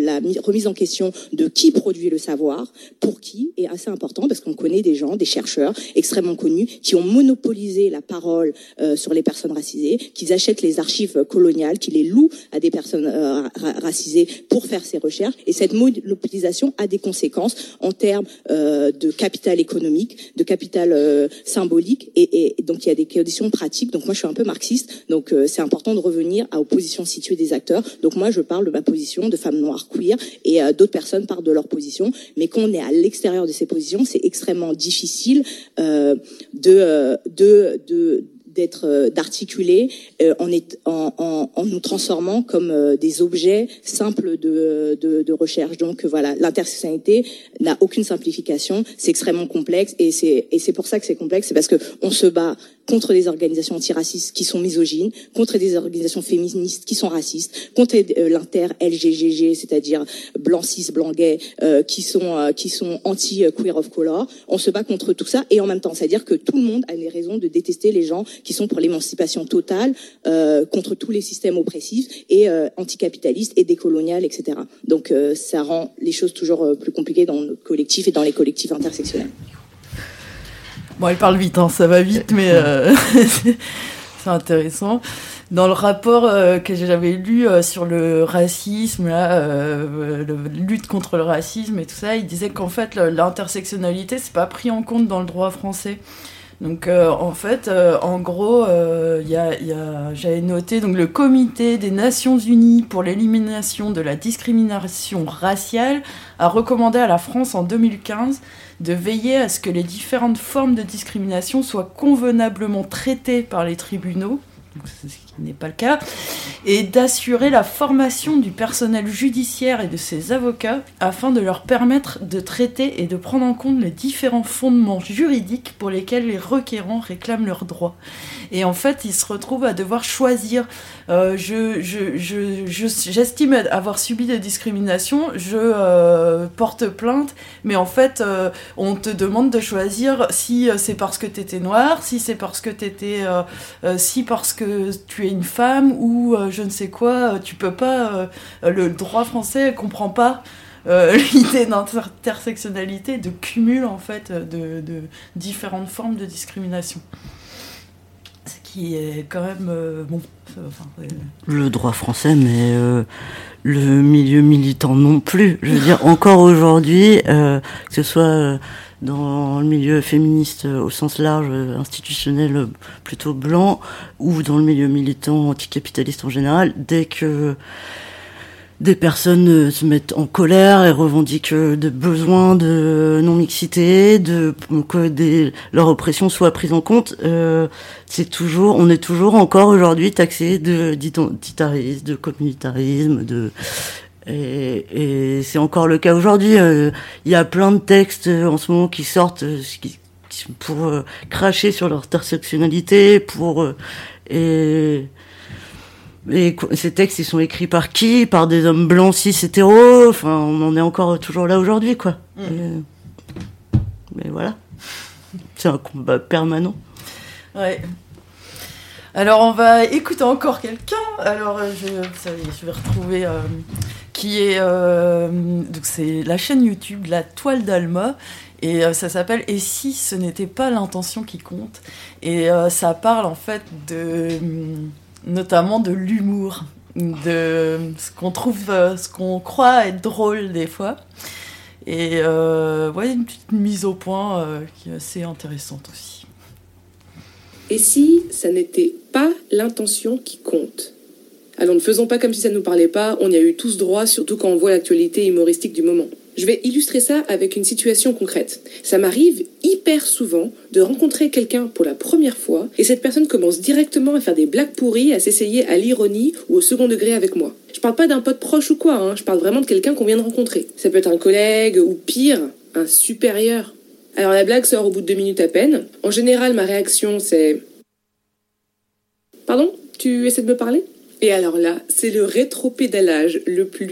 la mi- remise en question de qui produit le savoir, pour qui, est assez important parce qu'on connaît des gens, des chercheurs extrêmement connus qui ont monopolisé la parole euh, sur les personnes racisées, qui achètent les archives coloniales, qui les louent à des personnes euh, ra- racisées pour faire ces recherches. Et cette monopolisation a des conséquences en termes euh, de capital économique, de capital symbolique, et, donc il y a des conditions pratiques. Donc moi je suis un peu marxiste, donc c'est important de revenir à aux positions situées des acteurs. Donc moi je parle de ma position de femme noire queer, et d'autres personnes parlent de leur position. Mais quand on est à l'extérieur de ces positions, c'est extrêmement difficile de, de, d'être euh, d'articuler euh, en, en, en, nous transformant comme euh, des objets simples de, de, de recherche. Donc euh, voilà, l'intersectionnalité n'a aucune simplification, c'est extrêmement complexe et c'est et c'est pour ça que c'est complexe, c'est parce que on se bat contre des organisations antiracistes qui sont misogynes, contre des organisations féministes qui sont racistes, contre euh, l'inter LGGG, c'est-à-dire blanc cis, blanc gay, euh, qui sont euh, qui sont anti euh, queer of color. On se bat contre tout ça et en même temps, c'est-à-dire que tout le monde a des raisons de détester les gens qui sont pour l'émancipation totale, euh, contre tous les systèmes oppressifs et euh, anticapitalistes et décoloniales, etc. Donc ça rend les choses toujours plus compliquées dans notre collectif et dans les collectifs intersectionnels. Bon, elle parle vite, hein, ça va vite, mais euh, c'est intéressant. Dans le rapport euh, que j'avais lu euh, sur le racisme, là, euh, lutte contre le racisme et tout ça, il disait qu'en fait l'intersectionnalité c'est pas pris en compte dans le droit français. Donc euh, en fait, euh, en gros, euh, j'avais noté donc le Comité des Nations Unies pour l'élimination de la discrimination raciale a recommandé à la France en 2015 de veiller à ce que les différentes formes de discrimination soient convenablement traitées par les tribunaux, n'est pas le cas, et d'assurer la formation du personnel judiciaire et de ses avocats afin de leur permettre de traiter et de prendre en compte les différents fondements juridiques pour lesquels les requérants réclament leurs droits. Et en fait, ils se retrouvent à devoir choisir. Euh, je, je, je, je- j'estime avoir subi des discriminations, je euh, porte plainte, mais en fait, euh, on te demande de choisir si euh, c'est parce que t'étais noir, si c'est parce que t'étais, euh, euh, si parce que tu es une femme ou je ne sais quoi. Tu peux pas. le droit français comprend pas. l'idée d'intersectionnalité, de cumul en fait de, de différentes formes de discrimination. Qui est quand même euh, bon. enfin, le droit français, mais euh, le milieu militant non plus. Je veux dire, encore aujourd'hui, euh, que ce soit dans le milieu féministe au sens large, institutionnel plutôt blanc, ou dans le milieu militant anticapitaliste en général, dès que des personnes euh, se mettent en colère et revendiquent euh, des besoins de non-mixité, de que des, leur oppression soit prise en compte. Euh, c'est toujours, on est toujours encore aujourd'hui taxé de d'identitarisme, de communautarisme, de et, et c'est encore le cas aujourd'hui. Euh, Il y a plein de textes en ce moment qui sortent qui, pour cracher sur leur intersectionnalité, pour et et ces textes, ils sont écrits par qui? Par des hommes blancs, cis, hétéros. Enfin, on en est encore toujours là aujourd'hui, quoi. Mm. Et- mais voilà. C'est un combat permanent. Ouais. Alors on va écouter encore quelqu'un. Alors euh, je, ça y est, je vais retrouver euh, qui est euh, donc c'est la chaîne YouTube La Toile d'Alma et euh, ça s'appelle Et si ce n'était pas l'intention qui compte? Et ça parle en fait de hum, notamment de l'humour, de ce qu'on trouve, euh, ce qu'on croit être drôle des fois. Et euh, ouais, une petite mise au point euh, qui est assez intéressante aussi. Et si ça n'était pas l'intention qui compte? Alors ne faisons pas comme si ça ne nous parlait pas, on y a eu tous droit, surtout quand on voit l'actualité humoristique du moment. Je vais illustrer ça avec une situation concrète. Ça m'arrive hyper souvent de rencontrer quelqu'un pour la première fois et cette personne commence directement à faire des blagues pourries, à s'essayer à l'ironie ou au second degré avec moi. Je parle pas d'un pote proche ou quoi, hein, je parle vraiment de quelqu'un qu'on vient de rencontrer. Ça peut être un collègue ou pire, un supérieur. Alors la blague sort au bout de deux minutes à peine. En général, ma réaction c'est Pardon Tu essaies de me parler? Et alors là, c'est le rétropédalage le plus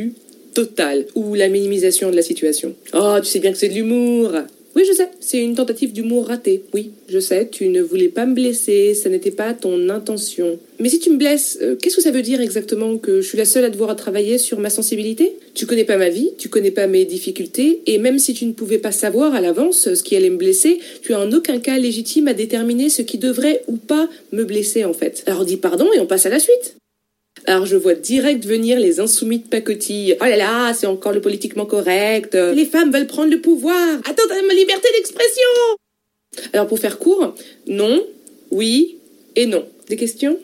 total ou la minimisation de la situation. Oh, tu sais bien que c'est de l'humour. Oui, je sais, c'est une tentative d'humour ratée. Oui, je sais, tu ne voulais pas me blesser, ça n'était pas ton intention. Mais si tu me blesses, euh, qu'est-ce que ça veut dire exactement Que je suis la seule à devoir travailler sur ma sensibilité? Tu connais pas ma vie, tu connais pas mes difficultés, et même si tu ne pouvais pas savoir à l'avance ce qui allait me blesser, tu es en aucun cas légitime à déterminer ce qui devrait ou pas me blesser en fait. Alors dis pardon et on passe à la suite. Alors je vois direct venir les insoumis de pacotille. Oh là là, c'est encore le politiquement correct. Les femmes veulent prendre le pouvoir. Attends, ma liberté d'expression. Alors pour faire court, non, oui et non. Des questions?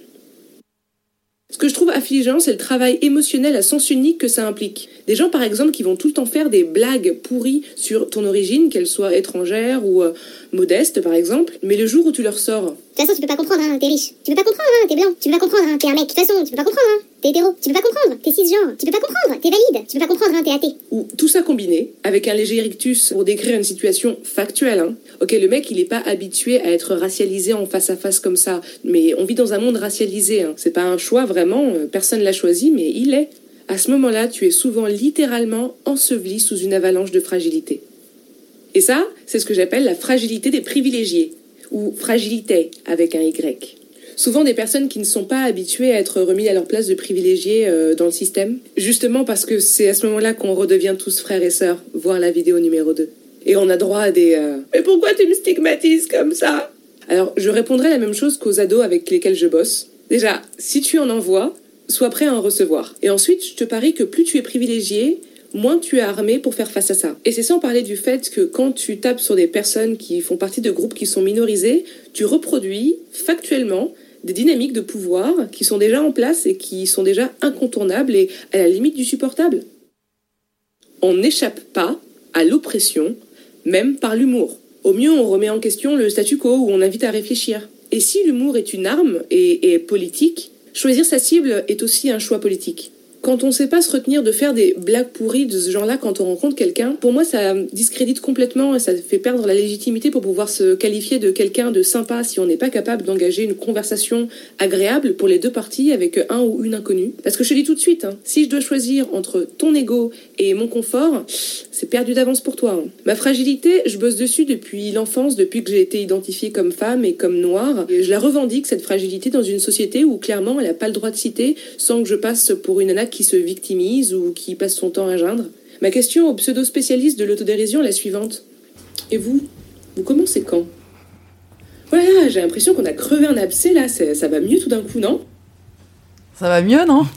Ce que je trouve affligeant, c'est le travail émotionnel à sens unique que ça implique. Des gens, par exemple, qui vont tout le temps faire des blagues pourries sur ton origine, qu'elle soit étrangère ou euh, modeste, par exemple, mais le jour où tu leur sors... De toute façon, tu peux pas comprendre, hein, t'es riche. Tu peux pas comprendre, hein, t'es blanc. Tu peux pas comprendre, hein, t'es un mec. De toute façon, tu peux pas comprendre, hein, t'es hétéro. Tu peux pas comprendre, t'es cisgenre. Tu peux pas comprendre, t'es valide. Tu peux pas comprendre, hein, t'es athée. Ou tout ça combiné, avec un léger rictus pour décrire une situation factuelle. Hein. Ok, le mec, il est pas habitué à être racialisé en face à face comme ça, mais on vit dans un monde racialisé. Hein. C'est pas un choix vraiment, euh, personne l'a choisi, mais il est. À ce moment-là, tu es souvent littéralement enseveli sous une avalanche de fragilité. Et ça, c'est ce que j'appelle la fragilité des privilégiés, ou fragilité avec un Y. Souvent des personnes qui ne sont pas habituées à être remis à leur place de privilégiés euh, dans le système, justement parce que c'est à ce moment-là qu'on redevient tous frères et sœurs, voir la vidéo numéro 2. Et on a droit à des euh, Mais pourquoi tu me stigmatises comme ça? Alors, je répondrai la même chose qu'aux ados avec lesquels je bosse. Déjà, si tu en envoies, sois prêt à en recevoir. Et ensuite, je te parie que plus tu es privilégié, moins tu es armé pour faire face à ça. Et c'est sans parler du fait que quand tu tapes sur des personnes qui font partie de groupes qui sont minorisés, tu reproduis factuellement des dynamiques de pouvoir qui sont déjà en place et qui sont déjà incontournables et à la limite du supportable. On n'échappe pas à l'oppression, même par l'humour. Au mieux, on remet en question le statu quo ou on invite à réfléchir. Et si l'humour est une arme et est politique, choisir sa cible est aussi un choix politique. Quand on sait pas se retenir de faire des blagues pourries de ce genre-là quand on rencontre quelqu'un, pour moi ça discrédite complètement et ça fait perdre la légitimité pour pouvoir se qualifier de quelqu'un de sympa si on n'est pas capable d'engager une conversation agréable pour les deux parties avec un ou une inconnue. Parce que je te dis tout de suite, hein, si je dois choisir entre ton ego et mon confort, c'est perdu d'avance pour toi. hein. Ma fragilité, je bosse dessus depuis l'enfance, depuis que j'ai été identifiée comme femme et comme noire. Je la revendique, cette fragilité, dans une société où clairement elle n'a pas le droit de citer sans que je passe pour une nana qui se victimise ou qui passe son temps à geindre. Ma question au pseudo-spécialiste de l'autodérision est la suivante. Et vous Vous commencez quand? Voilà, j'ai l'impression qu'on a crevé un abcès là, ça va mieux tout d'un coup, non? Ça va mieux, non?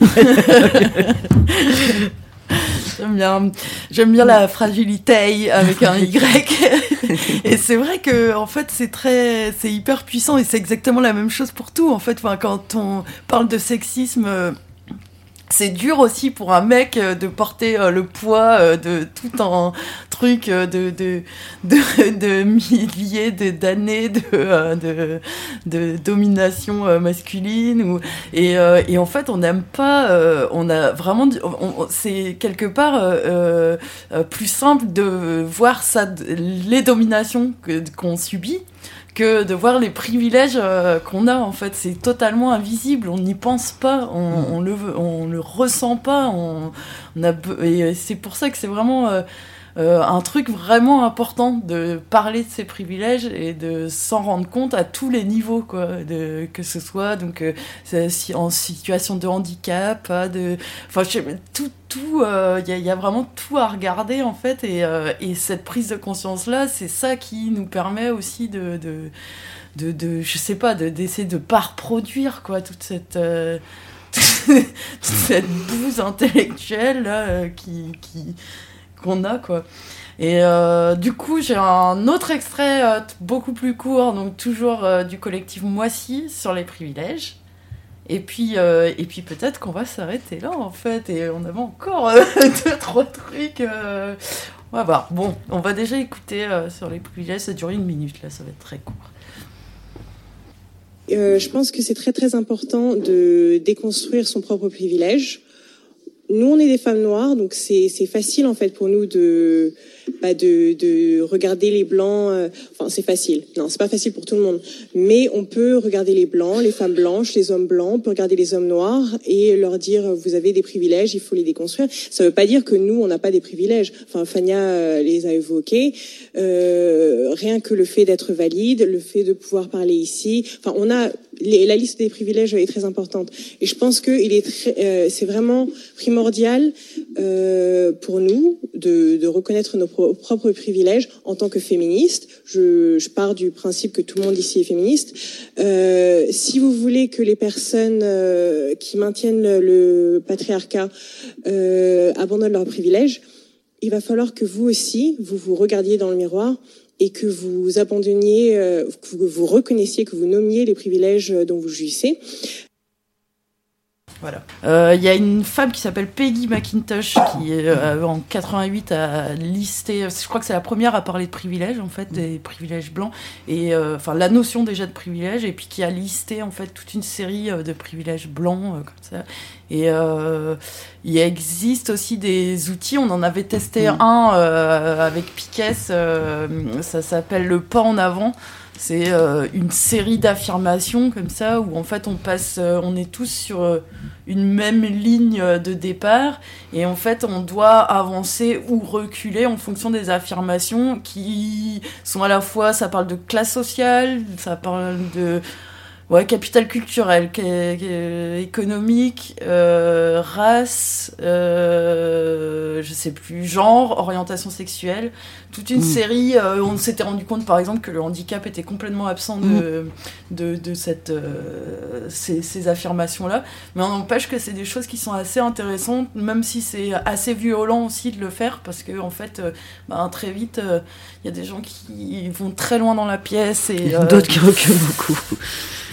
J'aime bien, j'aime bien la fragilité avec un Y. et c'est vrai que en fait c'est très, c'est hyper puissant et c'est exactement la même chose pour tout. En fait, enfin, quand on parle de sexisme. C'est dur aussi pour un mec euh, de porter euh, le poids euh, de tout un truc de, de, de, de milliers d'années de, de, domination masculine. Ou, et, et en fait, on n'aime pas, on a vraiment, c'est quelque part plus simple de voir ça, les dominations qu'on subit que de voir les privilèges euh, qu'on a en fait. C'est totalement invisible. On n'y pense pas. On, on le on le ressent pas. On, on a be- et c'est pour ça que c'est vraiment euh, euh, un truc vraiment important de parler de ces privilèges et de s'en rendre compte à tous les niveaux quoi de que ce soit donc euh, si- en situation de handicap de enfin tout tout euh, il y, a- il y a vraiment tout à regarder en fait et, euh, et cette prise de conscience là c'est ça qui nous permet aussi de de, de, je sais pas de d'essayer de pas reproduire quoi toute cette euh, toute cette bouse intellectuelle là, euh, qui, qui qu'on a, quoi. Et euh, du coup, j'ai un autre extrait euh, beaucoup plus court, donc toujours euh, du collectif Moissy sur les privilèges. Et puis, et puis peut-être qu'on va s'arrêter là, en fait. Et on avait encore deux, trois trucs. On va voir. Bon, on va déjà écouter sur les privilèges. Ça dure une minute, là, ça va être très court. Je pense que c'est très très important de déconstruire son propre privilège. Nous, on est des femmes noires, donc c'est facile en fait pour nous de bah, de, de regarder les blancs. euh, Enfin, c'est facile. Non, c'est pas facile pour tout le monde. Mais on peut regarder les blancs, les femmes blanches, les hommes blancs. On peut regarder les hommes noirs et leur dire vous avez des privilèges, il faut les déconstruire. Ça veut pas dire que nous, on n'a pas des privilèges. Enfin, Fania euh, les a évoqués. Euh, rien que le fait d'être valide, le fait de pouvoir parler ici. Enfin, on a la liste des privilèges est très importante. Et je pense que euh, c'est vraiment primordial euh, pour nous de, de reconnaître nos pro- propres privilèges en tant que féministes. Je, je pars du principe que tout le monde ici est féministe. Euh, si vous voulez que les personnes euh, qui maintiennent le, le patriarcat euh, abandonnent leurs privilèges, il va falloir que vous aussi, vous vous regardiez dans le miroir et que vous abandonniez, euh, que vous reconnaissiez, que vous nommiez les privilèges dont vous jouissez. Voilà. Euh, Il y a une femme qui s'appelle Peggy McIntosh qui, euh, en 88, a listé. Je crois que c'est la première à parler de privilèges, en fait, des privilèges blancs. Et euh, enfin, la notion déjà de privilèges, et puis qui a listé, en fait, toute une série euh, de privilèges blancs, euh, comme ça. Et euh, il existe aussi des outils. On en avait testé un euh, avec Piquet. euh, ça s'appelle le pas en avant. C'est euh, une série d'affirmations comme ça où en fait on passe, euh, on est tous sur euh, une même ligne euh, de départ et en fait on doit avancer ou reculer en fonction des affirmations qui sont à la fois, ça parle de classe sociale, ça parle de Ouais, capital culturel, économique, euh, race, euh, je sais plus, genre, orientation sexuelle, toute une Mm. série. euh, on s'était rendu compte, par exemple, que le handicap était complètement absent de, de, de cette, euh, ces, ces affirmations-là. Mais on n'empêche que c'est des choses qui sont assez intéressantes, même si c'est assez violent aussi de le faire, parce que en fait, ben, très vite, euh, il y a des gens qui vont très loin dans la pièce et D'autres qui reculent beaucoup.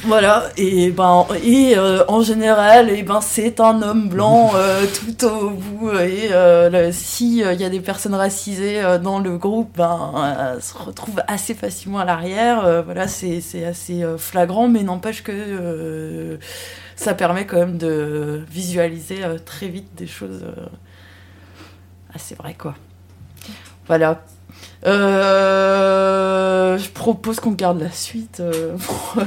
Voilà, et ben et euh, en général, et ben c'est un homme blanc euh, tout au bout. Et euh, le- si euh, il y a des personnes racisées dans le groupe, ben se retrouvent assez facilement à l'arrière. Voilà, c'est c'est assez flagrant, mais n'empêche que ça permet quand même de visualiser très vite des choses assez vraies, quoi. Voilà. Euh, je propose qu'on garde la suite euh, pour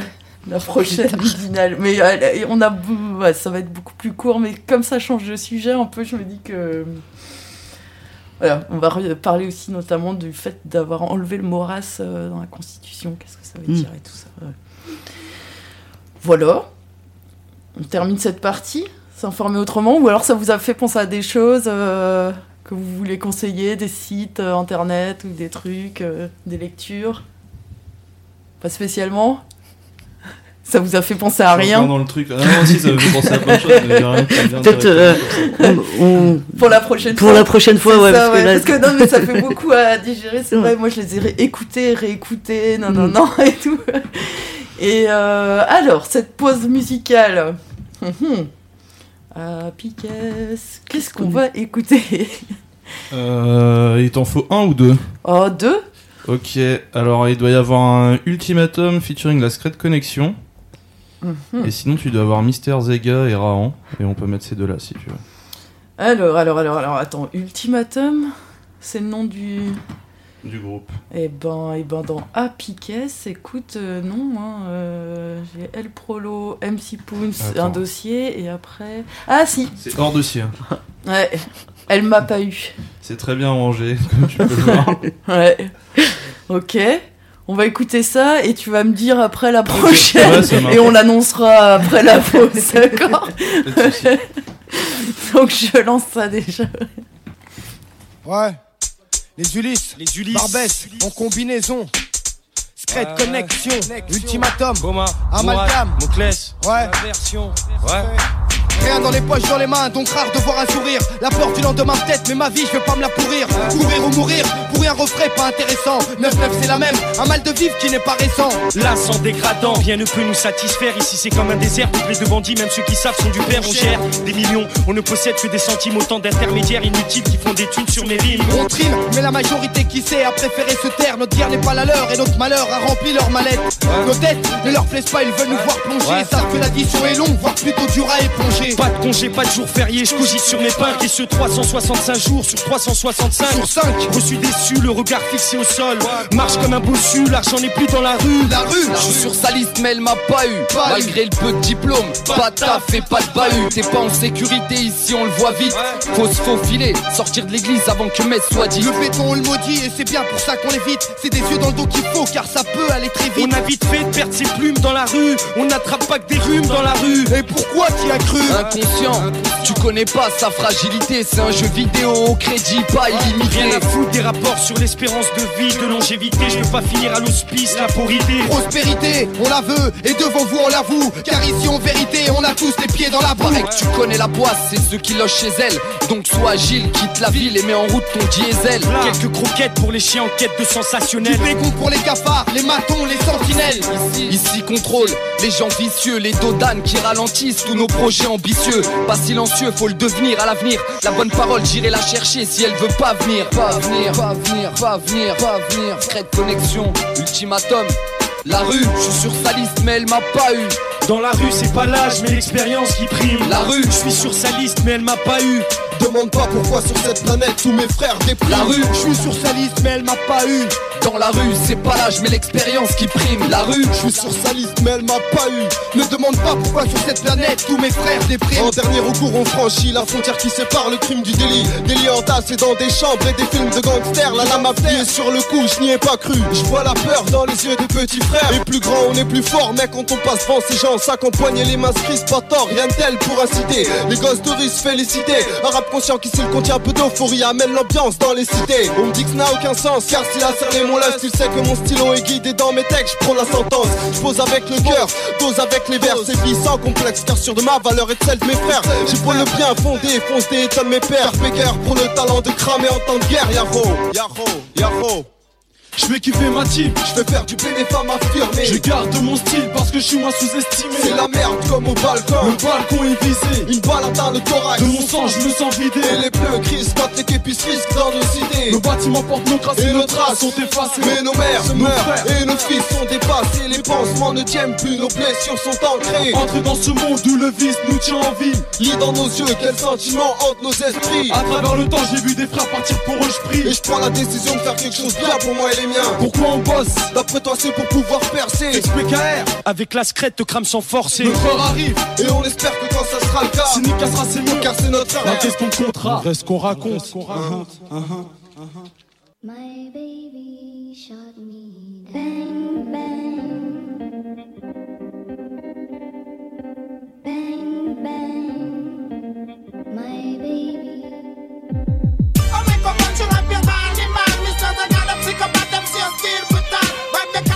la prochaine midinale. Mais euh, on a, ouais, ça va être beaucoup plus court, mais comme ça change de sujet un peu, je me dis que. Voilà, on va parler aussi notamment du fait d'avoir enlevé le mot race euh, dans la Constitution. Qu'est-ce que ça veut Mm. dire et tout ça. Voilà. On termine cette partie. S'informer autrement Ou alors ça vous a fait penser à des choses euh, que vous voulez conseiller, des sites euh, internet ou des trucs, des lectures? Pas spécialement? Ça vous a fait penser à rien dans le truc. Ah non, si, ça me fait penser à plein de choses, Peut-être euh, on- Pour la prochaine pour fois. la prochaine fois, ouais, ça, parce que ouais, là- parce que non, mais ça fait beaucoup à digérer, c'est vrai. Moi, je les ai écoutés, réécoutés, non, non, Mm. non, et tout. Et euh, alors, cette pause musicale. Hum, hum. Ah, Piquet, qu'est-ce qu'on va écouter? Euh, il t'en faut un ou deux? Oh, deux Ok, alors il doit y avoir un Ultimatum featuring la Secret Connection. Mhm. Et sinon, tu dois avoir Mister Zega et Rahan. Et on peut mettre ces deux-là si tu veux. Alors, alors, alors, alors, attends, Ultimatum C'est le nom du. Du groupe. Eh ben, eh ben dans A Piquet, écoute, euh, non, hein, euh, j'ai El Prolo, MC Poons, Attends. un dossier, et après. Ah si C'est hors dossier. hein. Ouais, elle m'a pas eu. C'est très bien rangé, comme tu peux le voir. Ouais. Ok. On va écouter ça et tu vas me dire après la prochaine. Ouais, et on l'annoncera après la pause, d'accord. Donc je lance ça déjà. Ouais. Les Ulysses, les Ulysses, Barbès, en combinaison. Secret Ouais, Connexion, ouais. Ultimatum, Boma, Amalgame, Monclès, ouais. version, ouais. Rien dans les poches, dans les mains, donc rare de voir un sourire. La peur du lendemain peut-être, mais ma vie, je vais pas me la pourrir. Courir ou mourir, pour un refrain pas intéressant. 9-9 c'est la même, un mal de vivre qui n'est pas récent. Là, sans dégradant, rien ne peut nous satisfaire. Ici, c'est comme un désert, peuplé de bandits, même ceux qui savent sont du père. On gère des millions, on ne possède que des centimes, autant d'intermédiaires inutiles qui font des thunes sur mes rimes. On trime, mais la majorité qui sait a préféré se taire. Notre guerre n'est pas la leur et notre malheur a rempli leur mallette. Nos têtes ne leur plaisent pas, ils veulent nous voir plonger. Ils savent que l'addition est longue, voire plutôt dur à éponger. Pas de congé, pas de jour férié, je cogite sur mes pains et ce 365 jours sur 365. Sur 5, Reçu déçu, le regard fixé au sol. Marche comme un bossu, l'argent n'est plus dans la rue. La rue, Je suis sur sa liste mais elle m'a pas eu Malgré le peu de diplôme Pas de taf et pas de bahut T'es pas en sécurité ici on le voit vite Faut se faufiler Sortir de l'église avant que messe soit dit Le béton on le maudit et c'est bien pour ça qu'on l'évite. C'est des yeux dans le dos qu'il faut car ça peut aller très vite. On a vite fait de perdre ses plumes dans la rue. On n'attrape pas que des rhumes dans la rue. Et pourquoi t'y as cru? Inconscient Tu connais pas sa fragilité C'est un jeu vidéo au crédit pas illimité Rien à foutre des rapports sur l'espérance de vie, de longévité. Je veux pas finir à l'hospice, la porrité. Prospérité, on la veut et devant vous on l'avoue. Car ici en vérité on a tous les pieds dans la boue. Que tu connais la boisse, c'est ceux qui logent chez elle. Donc sois agile, quitte la ville et mets en route ton diesel. Quelques croquettes pour les chiens en quête de sensationnel. Du bégon pour les cafards, les matons, les sentinelles. Ici contrôle les gens vicieux, les dodanes qui ralentissent tous nos projets ambitieux. Pas silencieux, faut le devenir à l'avenir. La bonne parole, j'irai la chercher si elle veut pas venir. Pas venir, pas venir, pas venir, pas venir. Secret connexion, ultimatum. La rue, je suis sur sa liste, mais elle m'a pas eu. Dans la rue, c'est pas l'âge, mais l'expérience qui prime. La rue, je suis sur sa liste, mais elle m'a pas eu. Demande pas pourquoi sur cette planète tous mes frères dépriment. La rue, je suis sur sa liste mais elle m'a pas eu. Dans la rue, c'est pas l'âge, mais l'expérience qui prime. La rue, je suis sur sa liste mais elle m'a pas eu. Ne demande pas pourquoi sur cette planète tous mes frères dépriment. En dernier recours, on franchit la frontière qui sépare le crime du délit. Délit entassé dans des chambres et des films de gangsters. La lame appuyée sur le coup, je n'y ai pas cru. Je vois la peur dans les yeux des petits frères. Et plus grand, on est plus fort, mec, quand on passe devant ces gens. S'accompagner les mains crises, pas tort, rien de tel pour inciter. Les gosses de riz se féliciter. Un rap conscient qui s'il contient un peu d'euphorie amène l'ambiance dans les cités. On me dit que ça n'a aucun sens, car s'il a cerné il sait que mon stylo est guidé dans mes textes. Je prends la sentence, je pose avec le cœur, dose avec les vers, c'est vie sans complexe, car sûr de ma valeur et de celle de mes frères. J'ai pour le bien fondé, fonce des étonne mes pères. Pégueur pour le talent de cramer en temps de guerre, yaro, yaro, yaro. Je vais kiffer ma team, je vais faire du des femmes affirmées. Je garde mon style parce que je suis moins sous-estimé. C'est la merde comme au balcon. Le balcon est visé. Une balle atteint le thorax. De mon sang, je me sens vidé. Et les bleus crient quand les képis risquent dans nos idées. Nos bâtiments portent nos traces et nos traces sont effacées. Mais nos mères se meurent et nos fils sont dépassés. Les pansements ne tiennent plus, nos blessures sont ancrées. Entre dans ce monde où le vice nous tient en vie. Lis dans nos yeux quels sentiments hantent nos esprits. À travers le temps, j'ai vu des frères partir pour eux, je prie. Et je prends la décision de faire quelque chose bien pour moi et les miens. Pourquoi on bosse D'après toi, c'est pour pouvoir percer. XPKR, avec la scrète te crame sans forcer. Notre heure arrive et on espère que quand ça sera le cas, c'est nous cassera ses mots car c'est notre frère. Qu'est-ce qu'on comptera Reste qu'on raconte. qu'on raconte. My baby shot me down. Bang, bang. Bang, bang. My baby. Dans le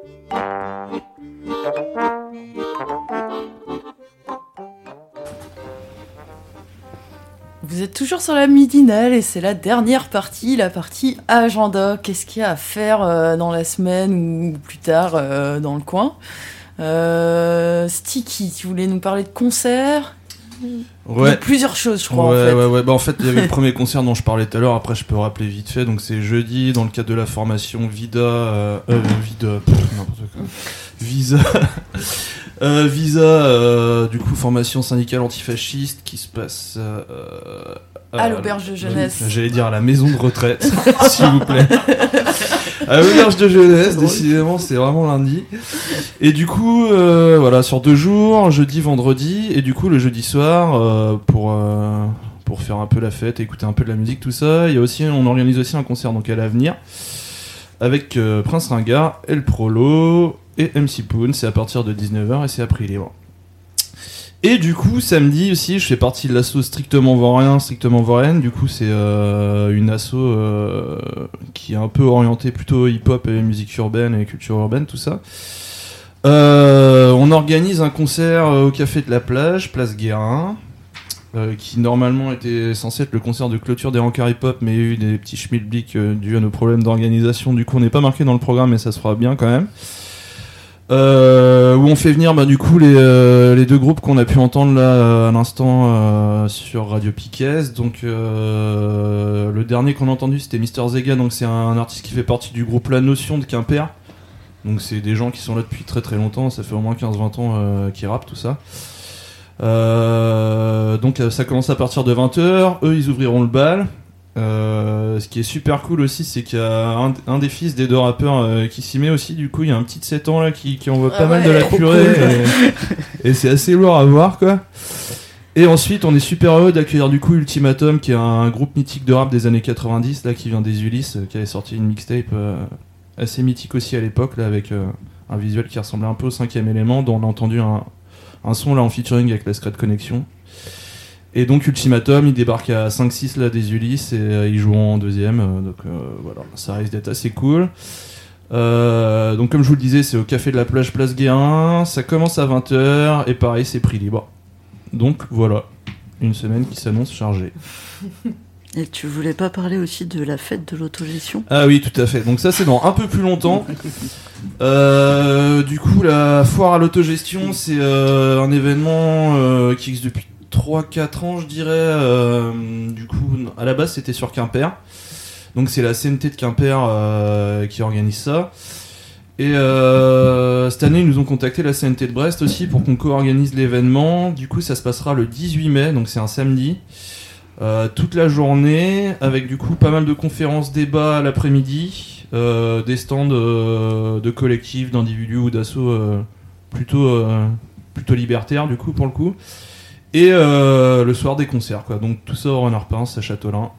Êtes toujours sur la midinale et c'est la dernière partie, la partie agenda. Qu'est-ce qu'il y a à faire euh, dans la semaine ou plus tard euh, dans le coin? Euh, Sticky, tu voulais nous parler de concerts? Ouais. De plusieurs choses, je crois. Ouais, en fait. ouais, ouais. Bah, en fait, il y avait le premier concert dont je parlais tout à l'heure. Après, je peux rappeler vite fait. Donc, c'est jeudi, dans le cadre de la formation Vida. Euh, Vida. pff. Visa. Euh, Visa, euh, du coup, formation syndicale antifasciste qui se passe. euh, À l'auberge de jeunesse. J'allais dire à la maison de retraite, s'il vous plaît. À l'auberge de jeunesse, décidément, c'est vraiment lundi. Et du coup, voilà, sur deux jours, jeudi, vendredi, et du coup, le jeudi soir, pour, pour faire un peu la fête, écouter un peu de la musique, tout ça, il y a aussi, on organise aussi un concert donc à l'avenir avec euh, Prince Ringard, El Prolo MC Poon. C'est à partir de 19h et c'est à prix libre. Et du coup, samedi aussi, je fais partie de l'asso Strictement Vaurien, Strictement Vaurienne. Du coup, c'est euh, une asso euh, qui est un peu orientée plutôt hip-hop et musique urbaine et culture urbaine, tout ça. Euh, on organise un concert au Café de la Plage, Place Guérin, qui normalement était censé être le concert de clôture des rencarts hip-hop, mais il y a eu des petits schmilblick dus à nos problèmes d'organisation. Du coup, on n'est pas marqué dans le programme, mais ça se fera bien quand même. Euh, où on fait venir bah, du coup les, euh, les deux groupes qu'on a pu entendre là euh, à l'instant sur Radio Piquet. Donc le dernier qu'on a entendu c'était Mister Zega, donc c'est un, artiste qui fait partie du groupe La Notion de Quimper. Donc c'est des gens qui sont là depuis très très longtemps, ça fait au moins 15-20 ans qu'ils rappent tout ça. Donc ça commence à partir de 20h, eux ils ouvriront le bal. Euh, ce qui est super cool aussi, c'est qu'il y a un, un des fils des deux rappeurs euh, qui s'y met aussi. Du coup, il y a un petit de 7 ans là qui, qui envoie Ah pas mal de la purée. cool. Et, et c'est assez lourd à voir quoi. Et ensuite, on est super heureux d'accueillir du coup Ultimatum, qui est un groupe mythique de rap des années 90, là, qui vient des Ulysses, euh, qui avait sorti une mixtape euh, assez mythique aussi à l'époque, là, avec un visuel qui ressemblait un peu au cinquième élément, dont on a entendu un, un son là en featuring avec la Secret Connection. Et donc Ultimatum, il débarque à 5-6 là des Ulysses et euh, ils jouent en deuxième, euh, donc euh, voilà, ça risque d'être assez cool. Euh, donc comme je vous le disais, c'est au Café de la Plage Place Guérin, ça commence à 20h et pareil c'est prix libre. Donc voilà, une semaine qui s'annonce chargée. Et tu voulais pas parler aussi de la fête de l'autogestion? Ah oui, tout à fait. Donc ça, c'est dans un peu plus longtemps. Euh, du coup, la foire à l'autogestion, c'est euh, un événement euh, qui existe depuis 3-4 ans, je dirais. Euh, du coup, à la base, c'était sur Quimper. Donc c'est la CNT de Quimper euh, qui organise ça. Et euh, cette année, ils nous ont contacté la CNT de Brest aussi pour qu'on co-organise l'événement. Du coup, ça se passera le 18 mai, donc c'est un samedi. Toute la journée, avec du coup pas mal de conférences, débats l'après-midi, des stands de collectifs, d'individus ou d'assauts plutôt, plutôt libertaires du coup pour le coup. Et euh, le soir des concerts quoi. Donc tout ça au Renard Pince à Châtelain.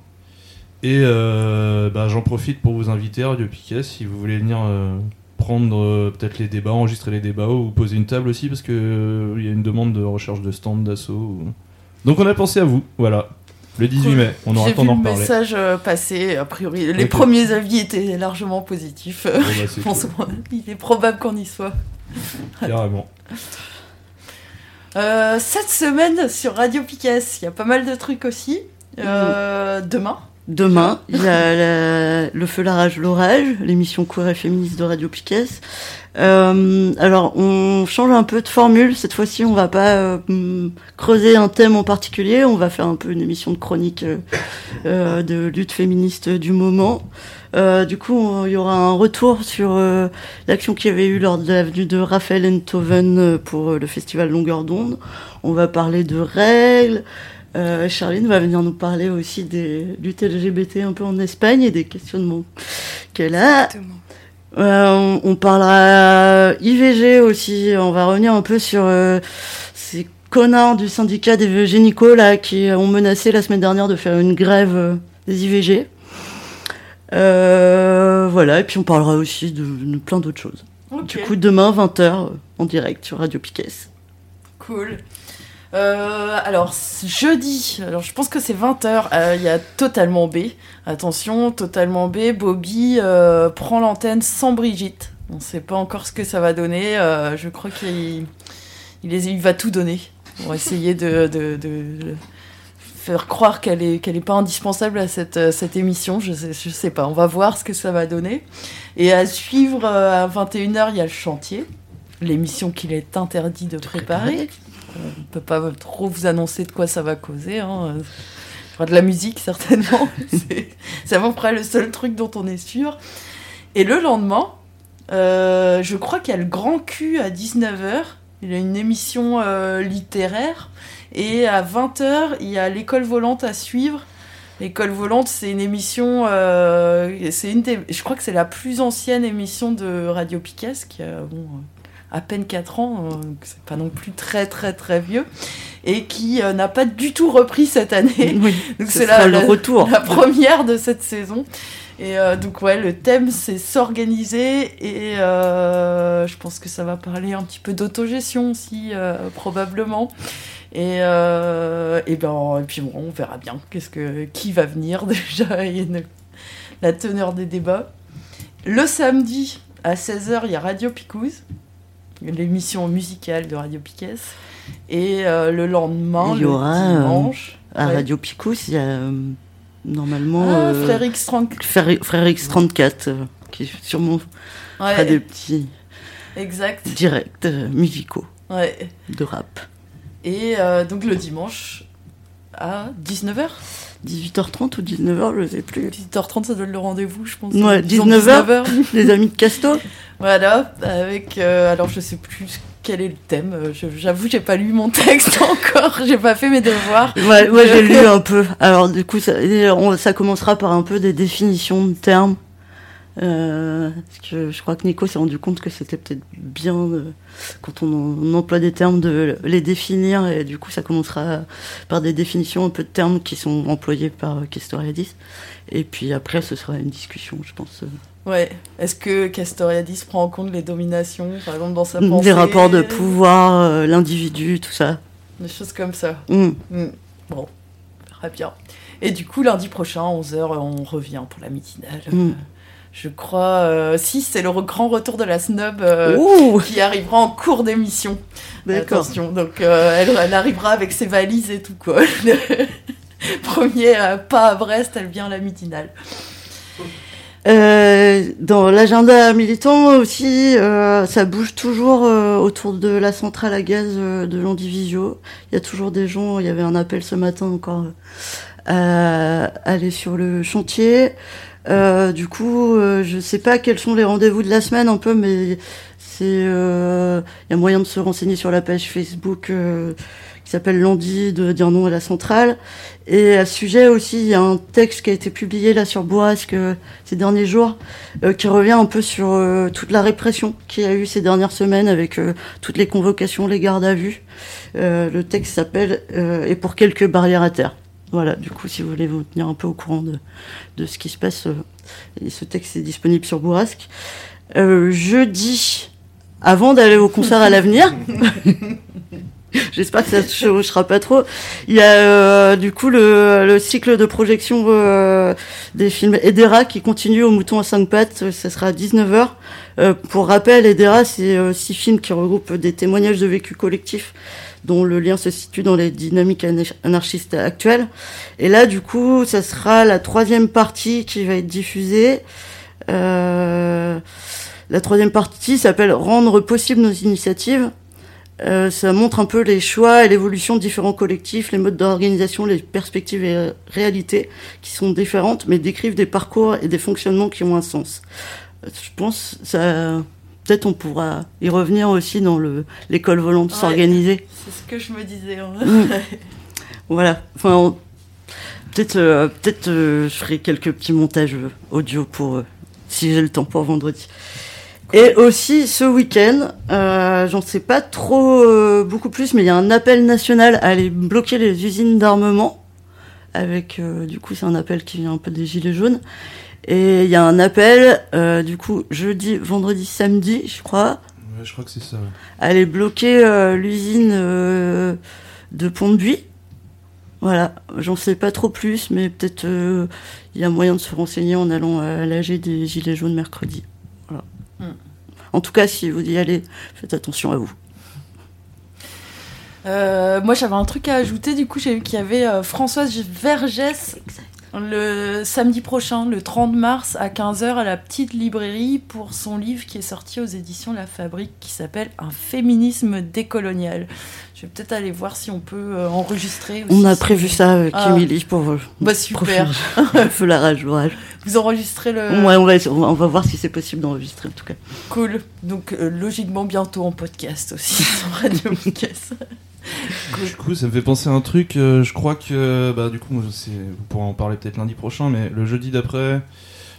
Et euh, bah, j'en profite pour vous inviter à Radio Piquet si vous voulez venir euh, prendre euh, peut-être les débats, enregistrer les débats ou poser une table aussi parce que il y a une demande de recherche de stand d'assaut. ou- Donc on a pensé à vous, voilà. Le 18 mai, on aura le temps d'en le reparler. message passer, a priori. Les premiers avis étaient largement positifs. bah, Je pense qu'on- il est probable qu'on y soit. Carrément. Euh, cette semaine sur Radio Piquet, il y a pas mal de trucs aussi. Euh, Demain. Demain, il y a la- le feu, la rage, l'orage, l'émission queer et féministe de Radio Piquet. Euh, alors, on change un peu de formule. Cette fois-ci, on va pas euh, creuser un thème en particulier. On va faire un peu une émission de chronique euh, euh, de lutte féministe du moment. Euh, du coup, il y aura un retour sur euh, l'action qu'il y avait eu lors de l'avenue de Raphaël Enthoven pour le festival Longueur d'onde. On va parler de règles. Euh, Charline va venir nous parler aussi des luttes LGBT un peu en Espagne et des questionnements qu'elle a. Euh, on, on parlera IVG aussi. On va revenir un peu sur euh, ces connards du syndicat des gynécos là qui ont menacé la semaine dernière de faire une grève euh, des IVG. Euh, voilà, et puis on parlera aussi de, de plein d'autres choses. Ok. Du coup, demain, 20h, en direct sur Radio Piquet. Cool. Euh, alors, jeudi, alors je pense que c'est 20h, il y a Totalement B. Attention, Totalement B, Bobby euh, prend l'antenne sans Brigitte. On ne sait pas encore ce que ça va donner. euh, je crois qu'il il, est- il va tout donner. On va essayer de, de- de faire croire qu'elle est, qu'elle est pas indispensable à cette, euh, cette émission. Je sais, je sais pas, on va voir ce que ça va donner. Et à suivre euh, à 21h, il y a le chantier, l'émission qu'il est interdit de préparer. On ne peut pas trop vous annoncer de quoi ça va causer. Hein. De la musique, certainement. C'est- à peu près le seul truc dont on est sûr. Et le lendemain, euh, je crois qu'il y a le Grand Q à 19h. Il y a une émission euh, littéraire. Et à 20h, il y a l'école volante à suivre. L'école volante, c'est une émission. euh, c'est une des- je crois que c'est la plus ancienne émission de Radio a bon, à peine 4 ans. euh, c'est pas non plus très, très, très vieux. Et qui euh, n'a pas du tout repris cette année. Oui, donc ce c'est la, le la- retour. la première de cette saison. Et euh, donc ouais, le thème c'est s'organiser et euh, je pense que ça va parler un petit peu d'autogestion aussi euh, probablement. Et, et ben et puis bon, on verra bien qu'est-ce que qui va venir déjà et la teneur des débats. Le samedi à 16h, il y a Radio Picouse, l'émission musicale de Radio Piquet. Et euh, le lendemain, Il y le aura euh, dimanche, à ouais. Radio Picous, il y a euh, normalement Ah, euh, Frère X34. Frère, Frère X34 euh, qui sûrement Ouais. fera des petits Exact. directs musicaux Ouais. de rap. Et euh, donc le dimanche à 19h 18h30 ou 19h, je sais plus. 18h30, ça doit être le rendez-vous, je pense. Ouais, Disons 19h, les amis de Casto. Voilà, avec. euh, alors je sais plus quel est le thème. euh, je- J'avoue, j'ai pas lu mon texte encore. J'ai pas fait mes devoirs. Ouais, ouais j'ai lu un peu. Alors du coup, ça, et on- ça commencera par un peu des définitions de termes. Euh, parce que je crois que Nico s'est rendu compte que c'était peut-être bien euh, quand on, on emploie des termes de les définir et du coup ça commencera par des définitions un peu de termes qui sont employés par euh, Castoriadis et puis après ce sera une discussion je pense euh, Ouais. Est-ce que Castoriadis prend en compte les dominations, par exemple, dans sa pensée? des rapports de pouvoir euh, l'individu tout ça Des choses comme ça. Mm. Mm. Bon, on verra bien. Et du coup, lundi prochain, 11h, on revient pour la matinale. Mm. Je crois, euh, si, c'est le grand retour de la snob euh, qui arrivera en cours d'émission. Attention, donc euh, elle, elle arrivera avec ses valises et tout, quoi. Premier pas à Brest, elle vient à la matinale. Euh, dans l'agenda militant aussi, ça bouge toujours autour de la centrale à gaz de Landivisio. Il y a toujours des gens, il y avait un appel ce matin encore à aller sur le chantier. Euh, du coup, euh, je sais pas quels sont les rendez-vous de la semaine un peu, mais c'est euh, il y a moyen de se renseigner sur la page Facebook euh, qui s'appelle Lundi de dire non à la centrale. Et à ce sujet aussi, il y a un texte qui a été publié là sur Bourrasque euh, ces derniers jours, euh, qui revient un peu sur euh, toute la répression qu'il y a eu ces dernières semaines avec euh, toutes les convocations, les gardes à vue. Euh, le texte s'appelle euh, Et pour quelques barrières à terre. Voilà, du coup, si vous voulez vous tenir un peu au courant de, ce qui se passe, euh, ce texte est disponible sur Bourrasque. Euh, jeudi, avant d'aller au concert à l'avenir, j'espère que ça ne chevauchera pas trop, il y a euh, du coup le, le cycle de projection des films Edera qui continue au mouton à cinq pattes, ça sera à 19h. Euh, pour rappel, Edera, c'est six films qui regroupent des témoignages de vécu collectif dont le lien se situe dans les dynamiques anar- anarchistes actuelles. Et là, du coup, ça sera la troisième partie qui va être diffusée. Euh, la troisième partie s'appelle Rendre possible nos initiatives. Euh, ça montre un peu les choix et l'évolution de différents collectifs, les modes d'organisation, les perspectives et réalités qui sont différentes, mais décrivent des parcours et des fonctionnements qui ont un sens. Euh, Je pense ça. Peut-être on pourra y revenir aussi dans le l'école volante Ouais. s'organiser. C'est ce que je me disais. hein. Mm. Voilà. Enfin, peut-être, euh, peut-être, euh, je ferai quelques petits montages euh, audio pour euh, si j'ai le temps pour vendredi. Et aussi ce week-end, j'en sais pas trop beaucoup plus, mais il y a un appel national à aller bloquer les usines d'armement. Avec, du coup, c'est un appel qui vient un peu des gilets jaunes. Et il y a un appel, euh, du coup, jeudi, vendredi, samedi, je crois, Ouais, je crois que c'est ça. ouais. aller bloquer euh, l'usine euh, de Pont-de-Buis. Voilà, j'en sais pas trop plus, mais peut-être euh, il y a moyen de se renseigner en allant à l'AG des Gilets jaunes mercredi. Voilà. Hmm. En tout cas, si vous y allez, faites attention à vous. Euh, moi, j'avais un truc à ajouter. Du coup, j'ai vu qu'il y avait euh, Françoise Vergès le samedi prochain, le 30 mars, à 15h, à la petite librairie pour son livre qui est sorti aux éditions La Fabrique qui s'appelle Un féminisme décolonial. Je vais peut-être aller voir si on peut euh, enregistrer. aussi, On a si- prévu ça avec Ah. Émilie pour euh, Bah, super. prochain feu la rage l'orage. Vous enregistrez le. Ouais, on va, on va- voir si c'est possible d'enregistrer en tout cas. Cool. Donc, euh, logiquement, bientôt en podcast aussi sur Radio Piquet. Du coup, ça me fait penser à un truc. euh, je crois que, bah, du coup, moi, je sais, vous pourrez en parler peut-être lundi prochain, mais le jeudi d'après,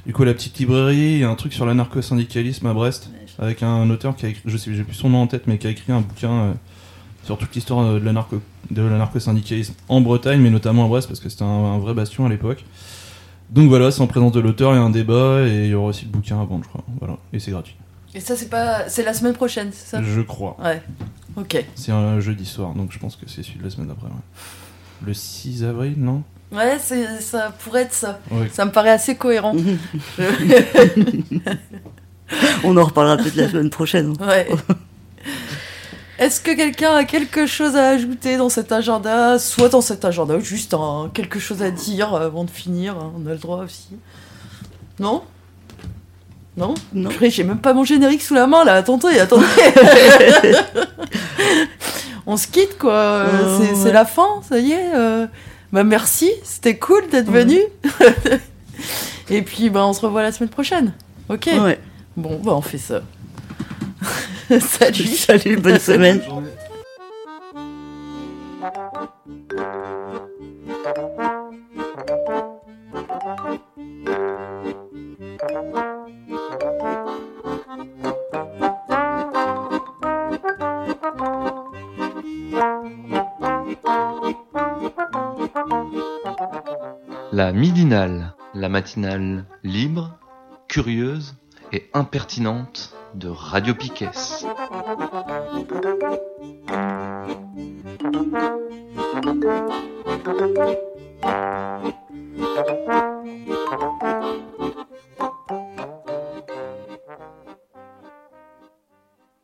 du coup, à la petite librairie, il y a un truc sur l'anarcho-syndicalisme à Brest, avec un auteur qui a écrit, je sais, j'ai plus son nom en tête, mais qui a écrit un bouquin euh, sur toute l'histoire de l'anarcho, de l'anarcho-syndicalisme en Bretagne, mais notamment à Brest, parce que c'était un, un vrai bastion à l'époque. Donc voilà, c'est en présence de l'auteur, il y a un débat, et il y aura aussi le bouquin à vendre, je crois. Voilà, et c'est gratuit. Et ça, c'est pas. C'est la semaine prochaine, c'est ça? Je crois. Ouais. Ok. C'est un jeudi soir, donc je pense que c'est celui de la semaine d'après. ouais. Le 6 avril, non? Ouais, c'est- ça pourrait être ça. Ouais. Ça me paraît assez cohérent. On en reparlera peut-être la semaine prochaine. hein. ouais. Est-ce que quelqu'un a quelque chose à ajouter dans cet agenda Soit dans cet agenda, juste quelque chose à dire avant de finir. hein, On a le droit aussi. Non? Non? Non. Purée, J'ai même pas mon générique sous la main là. Attendez, attendez. On se quitte quoi. Euh, c'est c'est ouais. la fin, ça y est. euh. Bah merci, c'était cool d'être venu. Et puis bah on se revoit la semaine prochaine. Ok? Ouais. Bon bah on fait ça. Salut. Salut, bonne semaine. La midinale, la matinale libre, curieuse et impertinente de Radio Piquet.